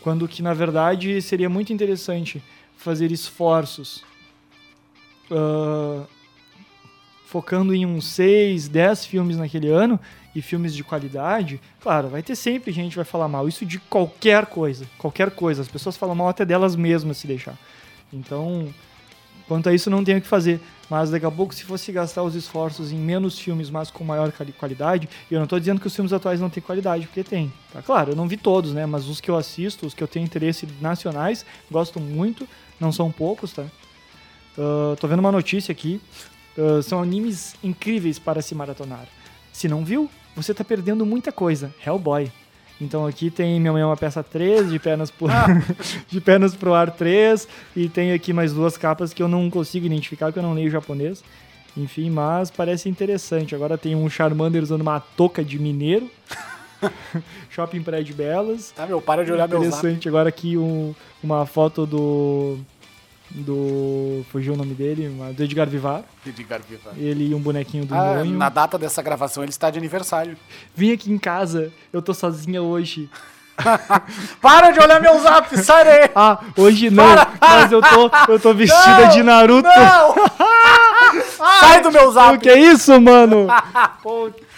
Speaker 3: Quando que, na verdade, seria muito interessante fazer esforços ah, focando em uns 6, 10 filmes naquele ano e filmes de qualidade. Claro, vai ter sempre gente que vai falar mal. Isso de qualquer coisa. Qualquer coisa. As pessoas falam mal até delas mesmas se deixar. Então, quanto a isso, não tem o que fazer. Mas daqui a pouco, se fosse gastar os esforços em menos filmes, mas com maior quali- qualidade, e eu não estou dizendo que os filmes atuais não têm qualidade, porque tem. Tá claro, eu não vi todos, né? Mas os que eu assisto, os que eu tenho interesse nacionais, gosto muito, não são poucos, tá? Ah, tô vendo uma notícia aqui. Ah, são animes incríveis para se maratonar. Se não viu, você tá perdendo muita coisa. Hellboy. Então aqui tem Minha Mãe é uma Peça 3, de pernas, pro, de pernas pro ar 3, e tem aqui mais duas capas que eu não consigo identificar, porque eu não leio japonês. Enfim, mas parece interessante. Agora tem um Charmander usando uma touca de mineiro. Shopping Praia de Belas.
Speaker 2: Tá, meu, para de olhar meu.
Speaker 3: Interessante. Agora aqui um- uma foto do. Do. Fugiu o nome dele, mas do Edgar Vivar.
Speaker 2: Edgar Viva.
Speaker 3: Ele e um bonequinho do
Speaker 2: Ah,
Speaker 3: Nhonho.
Speaker 2: na data dessa gravação ele está de aniversário.
Speaker 3: Vim aqui em casa, eu tô sozinha hoje.
Speaker 2: Para de olhar meu zap, sai daí!
Speaker 3: Ah, hoje não,
Speaker 2: Para,
Speaker 3: mas eu tô, eu tô vestida
Speaker 2: Não,
Speaker 3: de Naruto.
Speaker 2: Não! sai do meu
Speaker 3: O
Speaker 2: zap!
Speaker 3: que é isso, mano?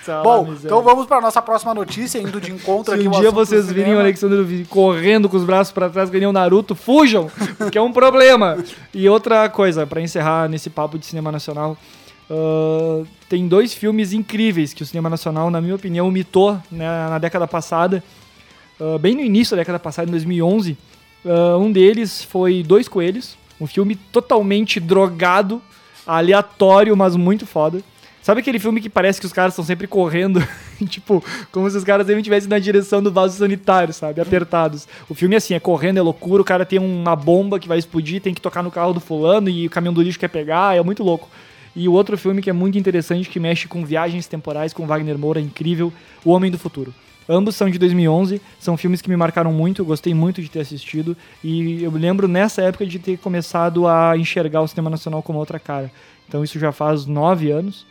Speaker 3: Puta
Speaker 2: Bom,
Speaker 3: miséria.
Speaker 2: então vamos para nossa próxima notícia, indo de encontro
Speaker 3: Se
Speaker 2: aqui
Speaker 3: um dia vocês virem o. Alexandre correndo com os braços pra trás, nem o Naruto, fujam, porque é um problema. E outra coisa, pra encerrar nesse papo de cinema nacional, ah, tem dois filmes incríveis que o cinema nacional, na minha opinião, mitou né, na década passada, ah, bem no início da década passada, em 2011. Ah, um deles foi Dois Coelhos, um filme totalmente drogado, aleatório, mas muito foda. Sabe aquele filme que parece que os caras estão sempre correndo, tipo, como se os caras estivessem na direção do vaso sanitário, sabe? Apertados. O filme, assim, é correndo, é loucura, o cara tem uma bomba que vai explodir, tem que tocar no carro do fulano e o caminhão do lixo quer pegar, é muito louco. E o outro filme que é muito interessante, que mexe com viagens temporais, com Wagner Moura, incrível, O Homem do Futuro. Ambos são de 2011, são filmes que me marcaram muito, gostei muito de ter assistido, e eu lembro nessa época de ter começado a enxergar o cinema nacional como outra cara. Então isso já faz nove anos,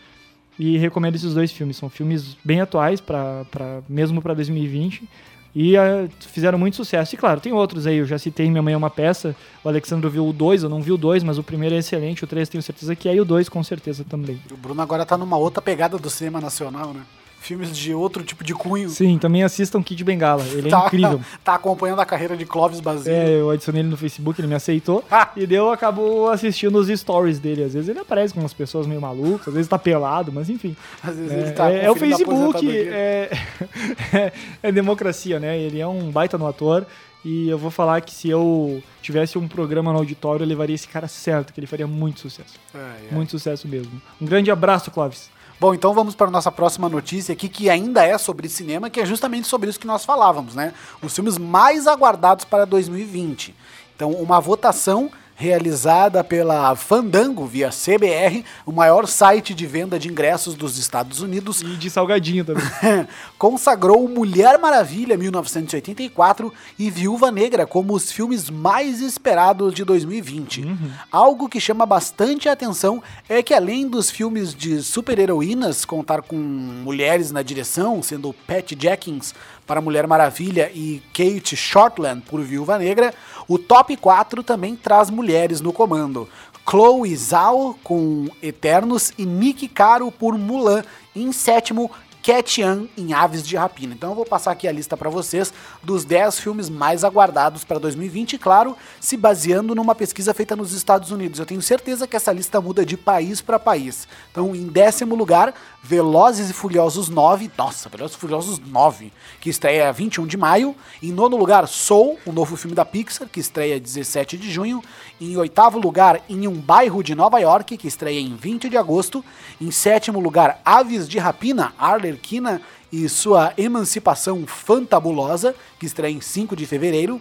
Speaker 3: e recomendo esses dois filmes. São filmes bem atuais, pra, pra, mesmo para 2020. E ah, fizeram muito sucesso. E claro, tem outros aí. Eu já citei Minha Mãe é uma Peça. O Alexandre viu o 2, eu não vi o 2, mas o primeiro é excelente. O 3 tenho certeza que é. E o 2 com certeza também.
Speaker 2: O Bruno agora tá numa outra pegada do cinema nacional, né? Filmes de outro tipo de cunho.
Speaker 3: Sim, também assistam Kid Bengala. Ele é
Speaker 2: tá,
Speaker 3: incrível.
Speaker 2: Tá acompanhando a carreira de Clóvis Basílio.
Speaker 3: É, eu adicionei ele no Facebook, ele me aceitou.
Speaker 2: Ah.
Speaker 3: E daí eu acabo assistindo os stories dele. Às vezes ele aparece com umas pessoas meio malucas, às vezes tá pelado, mas enfim.
Speaker 2: Às vezes
Speaker 3: É,
Speaker 2: ele tá
Speaker 3: é- é o
Speaker 2: a
Speaker 3: Facebook, é, é, é democracia, né? Ele é um baita no ator. E eu vou falar que se eu tivesse um programa no auditório, eu levaria esse cara certo, que ele faria muito sucesso.
Speaker 2: É, é.
Speaker 3: Muito sucesso mesmo. Um grande abraço, Clóvis.
Speaker 2: Bom, então vamos para a nossa próxima notícia aqui, que ainda é sobre cinema, que é justamente sobre isso que nós falávamos, né? Os filmes mais aguardados para 2020. Então, uma votação realizada pela Fandango via CBR, o maior site de venda de ingressos dos Estados Unidos,
Speaker 3: E de salgadinho também.
Speaker 2: consagrou Mulher Maravilha 1984 e Viúva Negra como os filmes mais esperados de 2020. Algo que chama bastante atenção é que além dos filmes de super-heroínas contar com mulheres na direção, sendo Patty Jenkins para Mulher Maravilha e Kate Shortland por Viúva Negra, o top 4 também traz mulheres no comando. Chloe Zhao com Eternos e Nick Caro por Mulan. Em sétimo, Cat Yan em Aves de Rapina. Então eu vou passar aqui a lista para vocês dos 10 filmes mais aguardados para 2020, e claro, se baseando numa pesquisa feita nos Estados Unidos. Eu tenho certeza que essa lista muda de país para país. Então, em décimo lugar, Velozes e Furiosos 9, nossa, Velozes e Furiosos 9, que estreia 21 de maio. Em nono lugar, Soul, o novo filme da Pixar, que estreia 17 de junho. Em oitavo lugar, Em um Bairro de Nova York, que estreia em 20 de agosto. Em sétimo lugar, Aves de Rapina, Arlequina e sua Emancipação Fantabulosa, que estreia em 5 de fevereiro.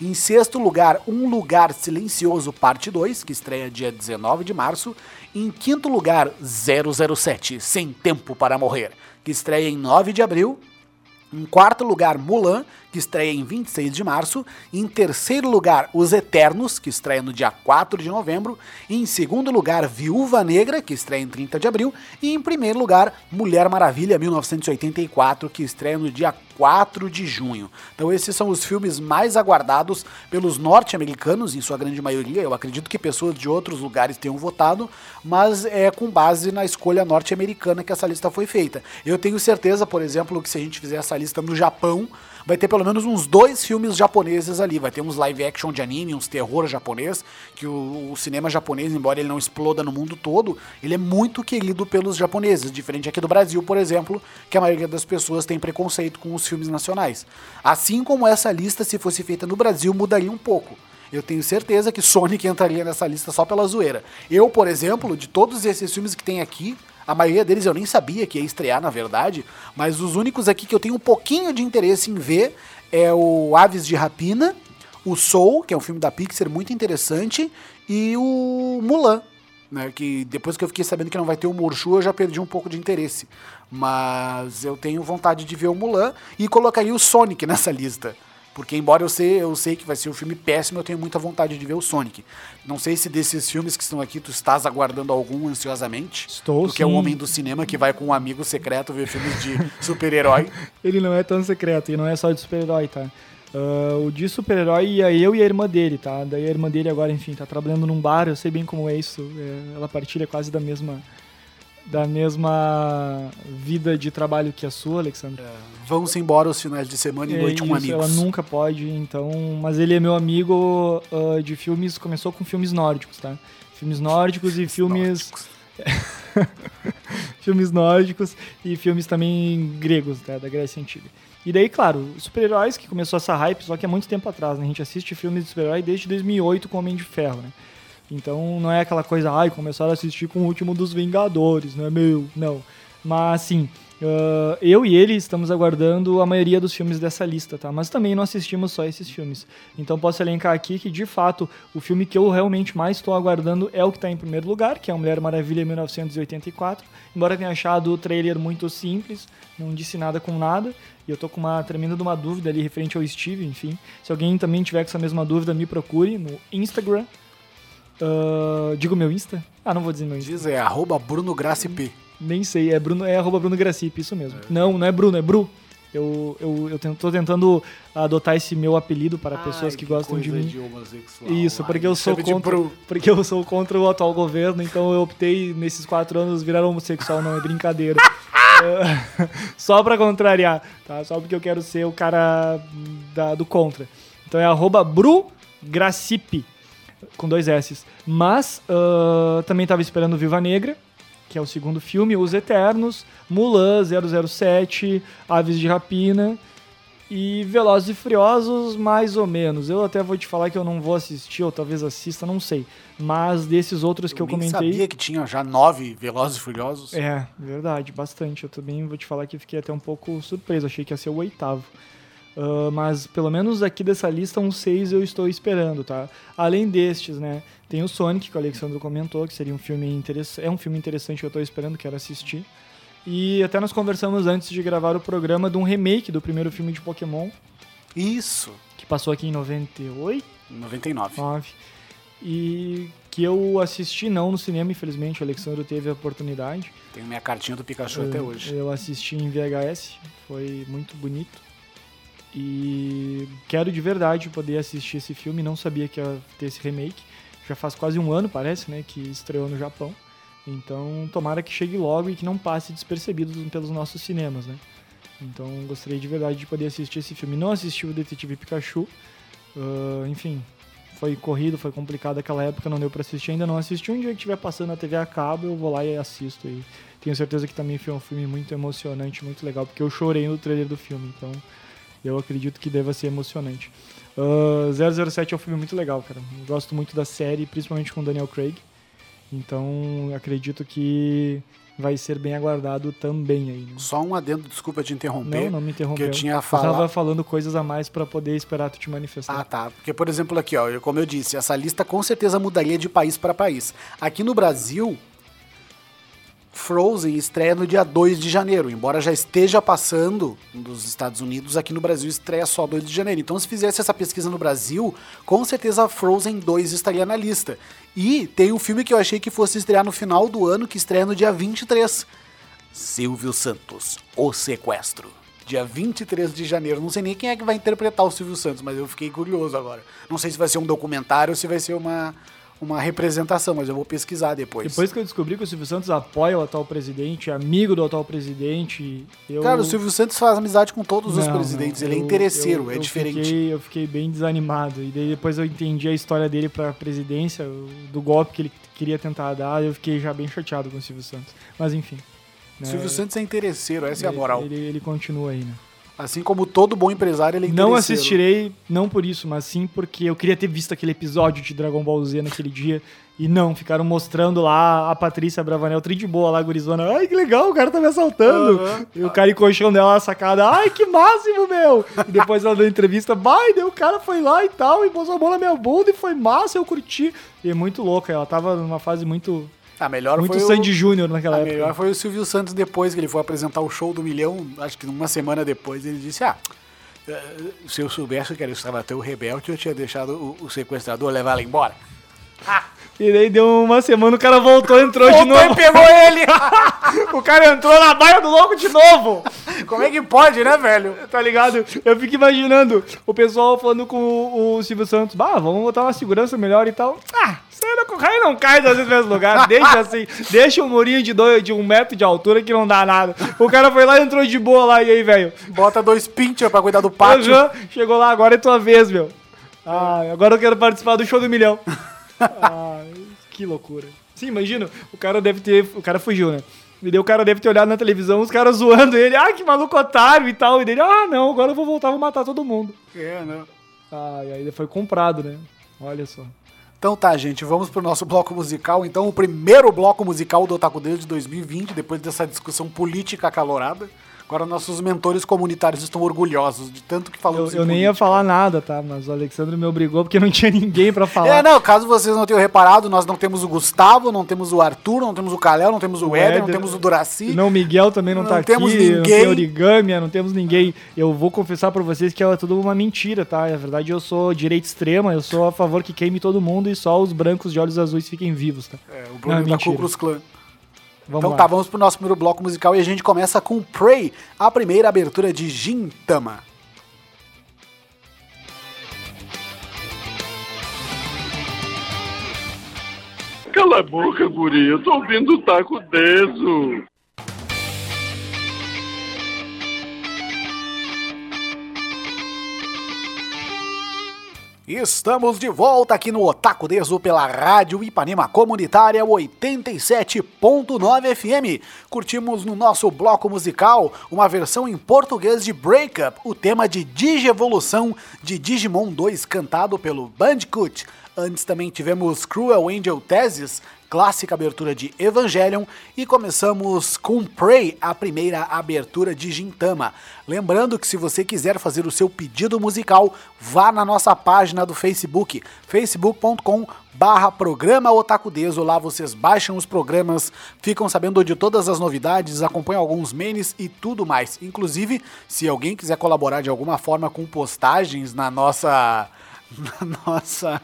Speaker 2: Em sexto lugar, Um Lugar Silencioso, parte 2, que estreia dia 19 de março. Em quinto lugar, 007, Sem Tempo para Morrer, que estreia em 9 de abril. Em quarto lugar, Mulan, que estreia em 26 de março. Em terceiro lugar, Os Eternos, que estreia no dia 4 de novembro. Em segundo lugar, Viúva Negra, que estreia em 30 de abril. E em primeiro lugar, Mulher Maravilha 1984, que estreia no dia 4 de junho. Então esses são os filmes mais aguardados pelos norte-americanos, em sua grande maioria. Eu acredito que pessoas de outros lugares tenham votado, mas é com base na escolha norte-americana que essa lista foi feita. Eu tenho certeza, por exemplo, que se a gente fizer essa lista no Japão, vai ter pelo menos uns dois filmes japoneses ali. Vai ter uns live action de anime, uns terror japonês, que o, o, cinema japonês, embora ele não exploda no mundo todo, ele é muito querido pelos japoneses, diferente aqui do Brasil, por exemplo, que a maioria das pessoas tem preconceito com os filmes nacionais. Assim como essa lista, se fosse feita no Brasil, mudaria um pouco. Eu tenho certeza que Sonic entraria nessa lista só pela zoeira. Eu, por exemplo, de todos esses filmes que tem aqui, a maioria deles eu nem sabia que ia estrear, na verdade, mas os únicos aqui que eu tenho um pouquinho de interesse em ver é o Aves de Rapina, o Soul, que é um filme da Pixar muito interessante, e o Mulan, né, que depois que eu fiquei sabendo que não vai ter o Morshu, eu já perdi um pouco de interesse. Mas eu tenho vontade de ver o Mulan e colocaria o Sonic nessa lista. Porque embora eu sei, eu sei que vai ser um filme péssimo, eu tenho muita vontade de ver o Sonic. Não sei se desses filmes que estão aqui tu estás aguardando algum ansiosamente.
Speaker 3: Estou
Speaker 2: Porque é o homem do cinema que vai com um amigo secreto ver filmes de super-herói.
Speaker 3: Ele não é tão secreto e não é só de super-herói, tá? Uh, o de super-herói ia eu e a irmã dele, tá? Daí a irmã dele agora, enfim, tá trabalhando num bar, eu sei bem como é isso. É, ela partilha quase da mesma da mesma vida de trabalho que a sua, Alexandre. É,
Speaker 2: vamos embora os finais de semana e é noite isso, com amigos.
Speaker 3: Ela nunca pode, então. Mas ele é meu amigo uh, de filmes. Começou com filmes nórdicos, tá? Filmes nórdicos e filmes. filmes nórdicos e filmes também gregos, tá? da Grécia Antiga. E daí, claro, super-heróis, que começou essa hype, só que é muito tempo atrás, né? A gente assiste filmes de super-herói desde 2008 com Homem de Ferro, né? Então não é aquela coisa, ai, começaram a assistir com o último dos Vingadores, não é meu, não. Mas assim, uh, eu e ele estamos aguardando a maioria dos filmes dessa lista, tá? Mas também não assistimos só esses filmes. Então posso elencar aqui que, de fato, o filme que eu realmente mais estou aguardando é o que está em primeiro lugar, que é a Mulher Maravilha 1984. Embora tenha achado o trailer muito simples, não disse nada com nada. E eu tô com uma tremenda de uma dúvida ali referente ao Steve, enfim. Se alguém também tiver com essa mesma dúvida, me procure no Instagram, Uh, digo meu Insta? Ah, não vou dizer meu Insta.
Speaker 2: Diz, é arroba Bruno P.
Speaker 3: Nem sei, é, Bruno, é arroba Bruno isso mesmo. É. Não, não é Bruno, é Bru. Eu, eu, eu tento, tô tentando adotar esse meu apelido para Ai, pessoas que, que gostam de mim.
Speaker 2: De
Speaker 3: Isso, porque eu sou contra, porque eu sou contra o atual governo, então eu optei nesses quatro anos virar homossexual, não é brincadeira. só para contrariar, tá? Só porque eu quero ser o cara da, do contra. Então é arroba Bru Gracipe com dois S. Mas uh, também estava esperando Viva Negra, que é o segundo filme, Os Eternos, Mulan 007, Aves de Rapina e Velozes e Furiosos, mais ou menos. Eu até vou te falar que eu não vou assistir, ou talvez assista, não sei. Mas desses outros que eu, eu comentei. Eu
Speaker 2: sabia que tinha já nove Velozes e Furiosos.
Speaker 3: É, verdade, bastante. Eu também vou te falar que fiquei até um pouco surpreso. Achei que ia ser o oitavo. Uh, mas pelo menos aqui dessa lista, uns seis eu estou esperando, tá? Além destes, né? Tem o Sonic, que o Alexandre comentou, que seria um filme interessante. É um filme interessante que eu estou esperando, quero assistir. E até nós conversamos antes de gravar o programa de um remake do primeiro filme de Pokémon.
Speaker 2: Isso!
Speaker 3: Que passou aqui em 98?
Speaker 2: 99.
Speaker 3: 9. E que eu assisti não no cinema, infelizmente, o Alexandre teve a oportunidade.
Speaker 2: Tenho minha cartinha do Pikachu eu, até hoje.
Speaker 3: Eu assisti em VHS, foi muito bonito. E quero de verdade poder assistir esse filme. Não sabia que ia ter esse remake. Já faz quase um ano, parece, né? Que estreou no Japão. Então, tomara que chegue logo e que não passe despercebido pelos nossos cinemas, né? Então, gostaria de verdade de poder assistir esse filme. Não assisti o Detetive Pikachu. Uh, enfim, foi corrido, foi complicado aquela época, não deu para assistir. Ainda não assisti. Um dia que estiver passando na TV a cabo, eu vou lá e assisto. E tenho certeza que também foi um filme muito emocionante, muito legal, porque eu chorei no trailer do filme, então eu acredito que deva ser emocionante. Uh, 007 é um filme muito legal, cara. Eu gosto muito da série, principalmente com Daniel Craig. Então, acredito que vai ser bem aguardado também aí. Né?
Speaker 2: Só um adendo, desculpa te interromper.
Speaker 3: Não, não me interrompeu.
Speaker 2: Que eu tinha falado.
Speaker 3: Falando coisas a mais para poder esperar tu te manifestar.
Speaker 2: Ah, tá. Porque, por exemplo, aqui, ó, como eu disse, essa lista com certeza mudaria de país para país. Aqui no Brasil, Frozen estreia no dia 2 de janeiro, embora já esteja passando dos Estados Unidos, aqui no Brasil estreia só 2 de janeiro. Então, se fizesse essa pesquisa no Brasil, com certeza Frozen 2 estaria na lista. E tem um filme que eu achei que fosse estrear no final do ano, que estreia no dia 23. Silvio Santos, O Sequestro. Dia 23 de janeiro. Não sei nem quem é que vai interpretar o Silvio Santos, mas eu fiquei curioso agora. Não sei se vai ser um documentário ou se vai ser uma, uma representação, mas eu vou pesquisar depois.
Speaker 3: Depois que eu descobri que o Silvio Santos apoia o atual presidente, é amigo do atual presidente, eu...
Speaker 2: Cara, o Silvio Santos faz amizade com todos não, os presidentes, não, ele é interesseiro,
Speaker 3: eu,
Speaker 2: é
Speaker 3: eu
Speaker 2: diferente.
Speaker 3: Fiquei, eu fiquei bem desanimado, e daí depois eu entendi a história dele pra presidência, do golpe que ele queria tentar dar, eu fiquei já bem chateado com o Silvio Santos. Mas enfim.
Speaker 2: Né, Silvio Santos é interesseiro, essa ele, é a moral.
Speaker 3: Ele, ele continua aí, né?
Speaker 2: Assim como todo bom empresário, ele é
Speaker 3: Não assistirei, não por isso, mas sim porque eu queria ter visto aquele episódio de Dragon Ball Z naquele dia. E não, ficaram mostrando lá a Patrícia Bravanel, tri de boa lá, gurizona. Ai, que legal, o cara tá me assaltando. Uhum. E o cara encoxão dela na sacada. Ai, que máximo, meu. E depois ela deu entrevista. Vai, daí o cara foi lá e tal, e pôs a mão na minha bunda e foi massa, eu curti. E é muito louca, ela tava numa fase muito
Speaker 2: a melhor
Speaker 3: Muito
Speaker 2: foi
Speaker 3: Sandy Júnior naquela
Speaker 2: a
Speaker 3: época.
Speaker 2: Melhor foi o Silvio Santos depois que ele foi apresentar o show do milhão, acho que uma semana depois, ele disse: Ah, eh, se eu soubesse que ele estava tão rebelde, eu tinha deixado o, o sequestrador levar ela embora.
Speaker 3: Ah. E daí deu uma semana, o cara voltou, entrou voltou de novo.
Speaker 2: e pegou ele!
Speaker 3: o cara entrou na baia do louco de novo!
Speaker 2: Como é que pode, né, velho?
Speaker 3: Tá ligado? Eu fico imaginando o pessoal falando com o, o Silvio Santos, bah, vamos botar uma segurança melhor e tal. Ah, não cai, não cai das vezes no mesmo lugar. Deixa assim, deixa um murinho de, dois, de um metro de altura que não dá nada. O cara foi lá e entrou de boa lá, e aí, velho?
Speaker 2: Bota dois pincher pra cuidar do pátio.
Speaker 3: Chegou lá, agora é tua vez, meu. Ah, agora eu quero participar do show do milhão. Ah, que loucura. Sim, imagina, o cara deve ter. O cara fugiu, né? E daí o cara deve ter olhado na televisão, os caras zoando ele, ah, que maluco otário e tal. E dele, ah, não, agora eu vou voltar, vou matar todo mundo.
Speaker 2: É, né?
Speaker 3: Ah, e aí ele foi comprado, né? Olha só.
Speaker 2: Então tá, gente, vamos pro nosso bloco musical. Então, o primeiro bloco musical do Otaku Deus de 2020, depois dessa discussão política acalorada. Agora nossos mentores comunitários estão orgulhosos de tanto que falamos
Speaker 3: Eu, eu nem ia falar nada, tá? Mas o Alexandre me obrigou porque não tinha ninguém para falar.
Speaker 2: É, não, caso vocês não tenham reparado, nós não temos o Gustavo, não temos o Arthur, não temos o Kalel, não temos o, o Éder, não temos o Duraci.
Speaker 3: Não, o Miguel também não, não tá temos aqui. Ninguém. Não origami, não temos ninguém. Eu vou confessar para vocês que é tudo uma mentira, tá? Na verdade, eu sou direita extrema, eu sou a favor que queime todo mundo e só os brancos de olhos azuis fiquem vivos, tá?
Speaker 2: É, o Bruno não, da Ku Klux Klan. Vamos então lá. tá, vamos pro nosso primeiro bloco musical e a gente começa com Prey, a primeira abertura de Gintama.
Speaker 4: Cala a boca, guri, eu tô ouvindo o taco deso.
Speaker 2: Estamos de volta aqui no Otaku Deso pela Rádio Ipanema Comunitária 87.9 FM. Curtimos no nosso bloco musical uma versão em português de Breakup, o tema de Digievolução de Digimon 2 cantado pelo Bandicoot. Antes também tivemos Cruel Angel Thesis, clássica abertura de Evangelion, e começamos com Prey, a primeira abertura de Gintama. Lembrando que se você quiser fazer o seu pedido musical, vá na nossa página do Facebook, facebook.com barra programa Otakudeso, lá vocês baixam os programas, ficam sabendo de todas as novidades, acompanham alguns memes e tudo mais. Inclusive, se alguém quiser colaborar de alguma forma com postagens na nossa... na nossa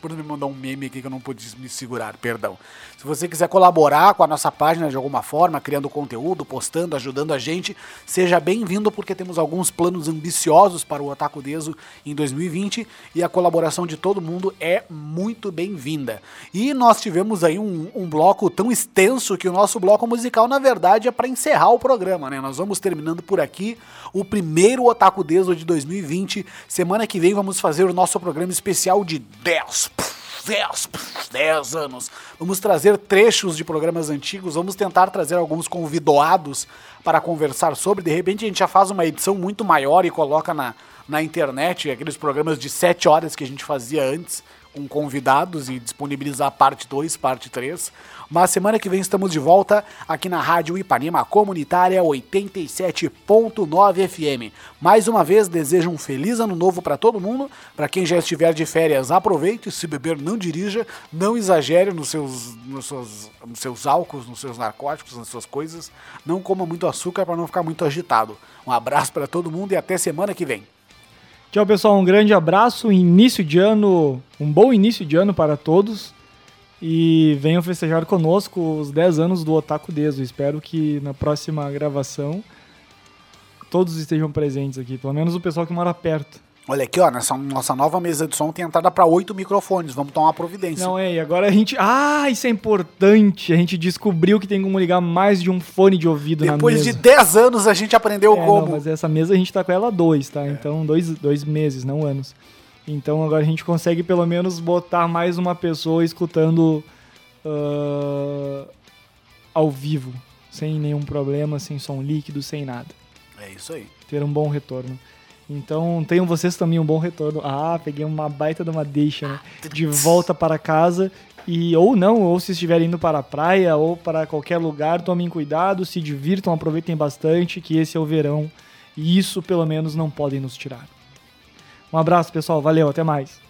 Speaker 2: Bruno me mandou um meme aqui que eu não pude me segurar, perdão. Se você quiser colaborar com a nossa página de alguma forma, criando conteúdo, postando, ajudando a gente, seja bem-vindo porque temos alguns planos ambiciosos para o Otaku Deso em 2020 e a colaboração de todo mundo é muito bem-vinda. E nós tivemos aí um, um, bloco tão extenso que o nosso bloco musical, na verdade, é para encerrar o programa, né? Nós vamos terminando por aqui o primeiro Otaku Deso de 2020. Semana que vem vamos fazer o nosso programa especial de 10 10, 10 anos. Vamos trazer trechos de programas antigos, vamos tentar trazer alguns convidados para conversar sobre. De repente a gente já faz uma edição muito maior e coloca na, na internet aqueles programas de 7 horas que a gente fazia antes com convidados e disponibilizar parte 2, parte 3. Mas semana que vem estamos de volta aqui na Rádio Ipanema Comunitária 87.9 FM. Mais uma vez desejo um feliz ano novo para todo mundo. Para quem já estiver de férias, aproveite. Se beber, não dirija. Não exagere nos seus, nos seus, nos seus álcools, nos seus narcóticos, nas suas coisas. Não coma muito açúcar para não ficar muito agitado. Um abraço para todo mundo e até semana que vem.
Speaker 3: Tchau, pessoal. Um grande abraço. Início de ano, um bom início de ano para todos. E venham festejar conosco os 10 anos do Otaku Deso. Espero que na próxima gravação todos estejam presentes aqui, pelo menos o pessoal que mora perto.
Speaker 2: Olha aqui, ó, nessa nossa nova mesa de som tem entrada para oito microfones. Vamos tomar providência.
Speaker 3: Não, é, e agora a gente. Ah, isso é importante. A gente descobriu que tem como ligar mais de um fone de ouvido
Speaker 2: Depois
Speaker 3: na mesa.
Speaker 2: de 10 anos a gente aprendeu
Speaker 3: É,
Speaker 2: como.
Speaker 3: não, mas essa mesa a gente tá com ela há dois, tá? Então, dois, dois meses, não anos. Então agora a gente consegue pelo menos botar mais uma pessoa escutando ah, ao vivo, sem nenhum problema, sem som líquido, sem nada.
Speaker 2: É isso aí.
Speaker 3: Ter um bom retorno. Então tenham vocês também um bom retorno. Ah, peguei uma baita de uma deixa, né? De volta para casa. E ou não, ou se estiverem indo para a praia ou para qualquer lugar, tomem cuidado, se divirtam, aproveitem bastante, que esse é o verão. E isso pelo menos não podem nos tirar. Um abraço, pessoal. Valeu, até mais.